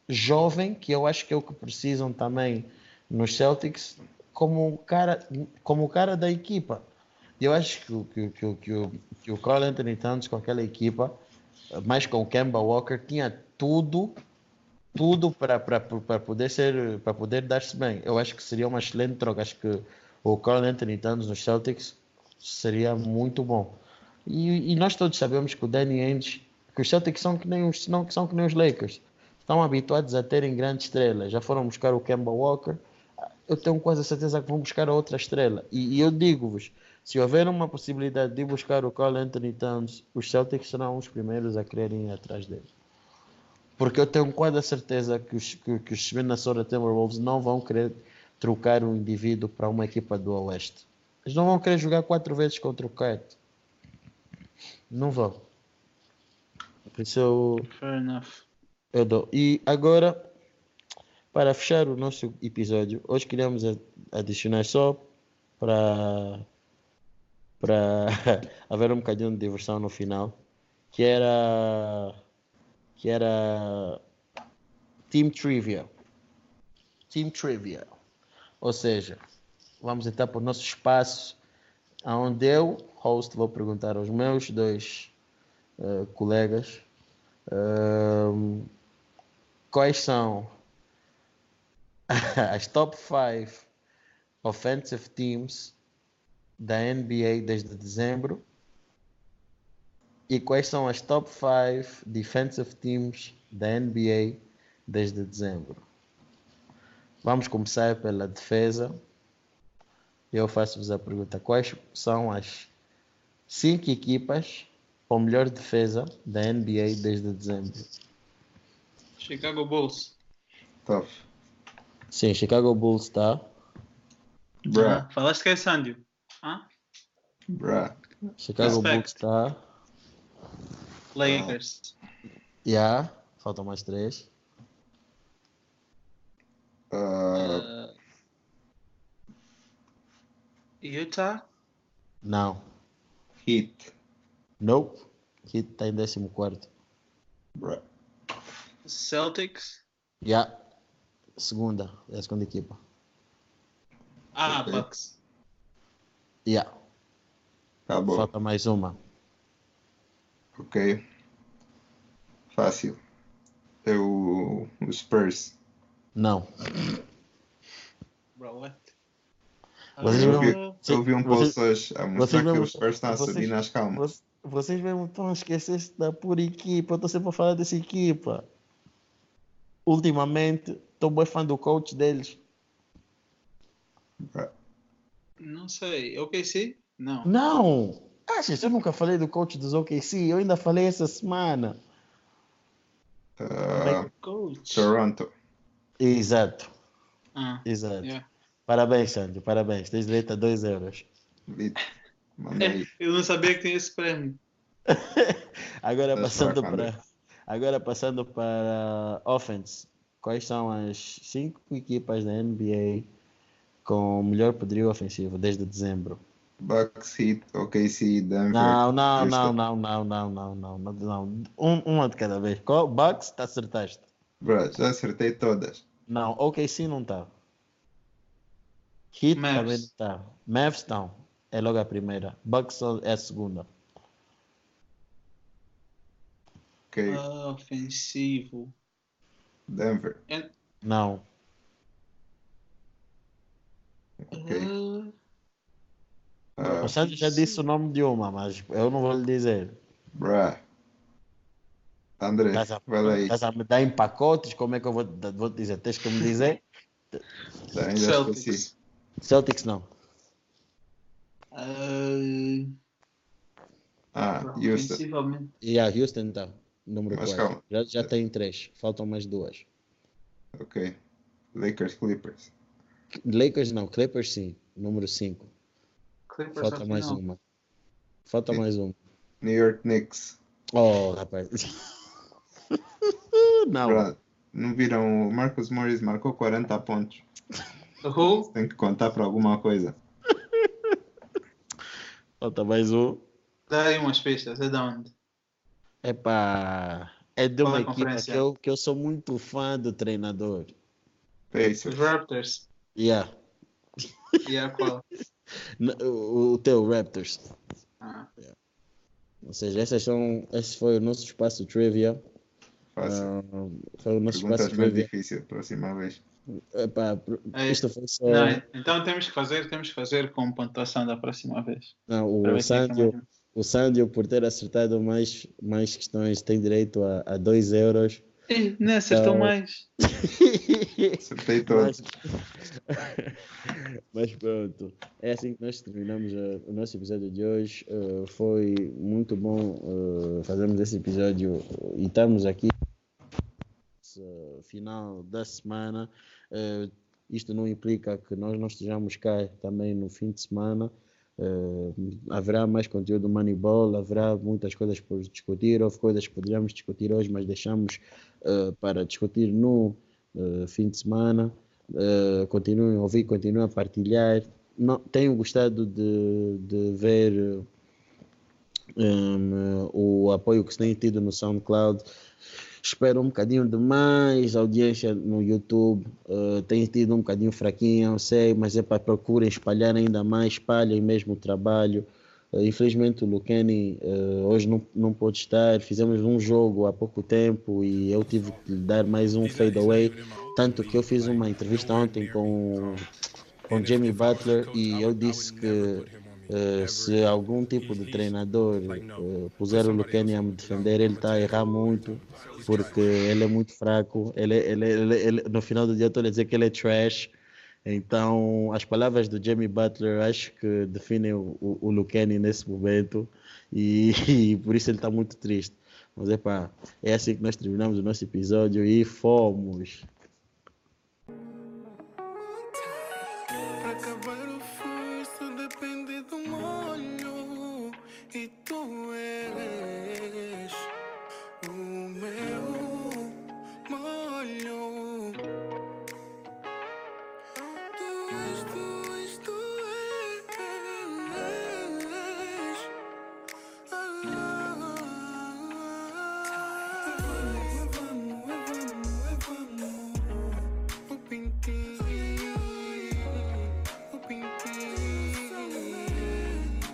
jovem, que eu acho que é o que precisam também nos Celtics, como o cara, como o cara da equipa. Eu acho que, que, que, que, que o Carl Anthony Towns com aquela equipa, mais com o Kemba Walker, tinha tudo tudo para poder ser para poder dar-se bem. Eu acho que seria uma excelente troca. Acho que o Carl Anthony Towns nos Celtics seria muito bom. E, e nós todos sabemos que o Danny Ainge Que os Celtics são que nem os, não, são que nem os Lakers. Estão habituados a terem grandes estrelas. Já foram buscar o Kemba Walker. Eu tenho quase a certeza que vão buscar a outra estrela. E, e eu digo-vos, se houver uma possibilidade de buscar o Carl Anthony Towns, os Celtics serão os primeiros a quererem ir atrás dele. Porque eu tenho quase a certeza que os, que, que os Minnesota Timberwolves não vão querer trocar um indivíduo para uma equipa do Oeste. Eles não vão querer jogar quatro vezes contra o Kite. Não vão. Por isso eu, Fair enough. eu dou. E agora, para fechar o nosso episódio, hoje queríamos adicionar só para para haver um bocadinho de diversão no final, que era que era Team Trivia. Team Trivia. Ou seja, vamos entrar para o nosso espaço, onde eu, host, vou perguntar aos meus dois eh, colegas ehm, quais são as top 5 offensive teams da NBA desde dezembro e quais são as top 5 defensive teams da NBA desde dezembro. Vamos começar pela defesa. Eu faço-vos a pergunta: quais são as cinco equipas com melhor defesa da NBA desde dezembro? Chicago Bulls. Tough. Sim, Chicago Bulls está. Bruh. Ah, falaste que é Sandio. Ah? Bruh. Chicago Respect. Bulls está. Lakers. Yeah. Faltam mais três. Uh, Uh, Utah. Não. Heat. Nope. Heat está em 14. Bruh. Celtics. Yeah. Segunda. É a segunda equipa. Ah, Ok. Bucks. Yeah. Acabou. Falta mais uma. Ok. Fácil. É o, o Spurs. Não. Bro, what? Vocês Eu não- vi, Ah, eu vi um vocês- post hoje a vocês mostrar que mesmo- os Spurs estão a vocês- subir nas calmas. Vo- Vocês mesmo estão a esquecer da pura equipa. Eu estou sempre a falar dessa equipa. Ultimamente, estou bem fã do coach deles. Bruh. Não sei. OKC? Não. Não! Achas? Eu nunca falei do coach dos OKC. Eu ainda falei essa semana. Uh, Coach. Toronto. Exato. Ah, Exato. yeah. Parabéns, Sandro. Parabéns. Tens direito a 2 euros. Aí. Eu não sabia que tinha esse prêmio. Agora That's passando para agora passando para offense. Quais são as cinco equipas da NBA com melhor poderio ofensivo desde dezembro? Bucks, Heat, OKC, Denver. Não, não, não, não, não, não, não, não, não, não. Um, uma de cada vez. Qual? Bucks, tá acertaste. Bruh, já acertei todas. Não, OKC não tá. Heat Mavs. também não tá. Mavs não. É logo a primeira. Bucks é a segunda. Ok. Ah, ofensivo. Denver. Não. Ok. Ah, Uh, O Santos já disse o nome de uma, mas eu não vou lhe dizer. bruh. André, Estás a, vai estás a me dar em pacotes? Como é que eu vou, vou te dizer? Tens que me dizer? Ainda Celtics. Celtics não. ah, Ah, bro, Houston. E a Houston tá. Número Mas 4. calma. Já, já tem três. Faltam mais duas. Ok. Lakers, Clippers. Lakers não. Clippers sim. Número 5. Clippers Falta mais final. uma. Falta Sim. mais uma. New York Knicks. Oh, rapaz. não. Bruh, não viram? O Marcus Morris marcou 40 pontos. Who? Tem que contar para alguma coisa. Falta mais um. Dá aí umas pistas. É de onde? Epá. É de uma é conferência? que eu, que eu sou muito fã do treinador. Pacers. Os Raptors. Yeah. E a qual? O, o teu Raptors. Ah, Ou seja, essas são, esse foi o nosso espaço trivia. Fácil. Ah, foi o nosso Perguntas espaço mais trivia. difíceis, próxima vez. Epá, É. isto foi só. não, então temos que fazer, temos que fazer com pontuação da próxima vez. Não, o é é Sandio, o Sandio, por ter acertado mais, mais questões, tem direito a 2 euros. Ei, não acertou então... mais. Acertei todos. Mas... Mas pronto, é assim que nós terminamos uh, o nosso episódio de hoje. Uh, foi muito bom uh, fazermos esse episódio e estamos aqui no final da semana. isto não implica que nós não estejamos cá também no fim de semana. Uh, haverá mais conteúdo Moneyball, haverá muitas coisas por discutir, houve coisas que poderíamos discutir hoje, mas deixamos uh, para discutir no uh, fim de semana. continuem a ouvir, continuem a partilhar. Não, tenho gostado de, de ver um, o apoio que se tem tido no SoundCloud espero um bocadinho de mais audiência no YouTube. Uh, tem tido um bocadinho fraquinho, eu sei, mas é para procurem espalhar ainda mais, espalhem mesmo o trabalho. Uh, infelizmente o Lucani uh, hoje não, não pôde estar. Fizemos um jogo há pouco tempo e eu tive que lhe dar mais um fade away. Tanto que eu fiz uma entrevista ontem com, com Jamie Butler e eu disse que Uh, se algum tipo de treinador uh, puser o Lucani a me defender, ele está a errar muito, porque ele é muito fraco. Ele, ele, ele, ele no final do dia, estou a dizer que ele é trash. Então, as palavras do Jamie Butler acho que definem o, o, o Lucani nesse momento, e, e por isso ele está muito triste. Mas epá, é assim que nós terminamos o nosso episódio e fomos.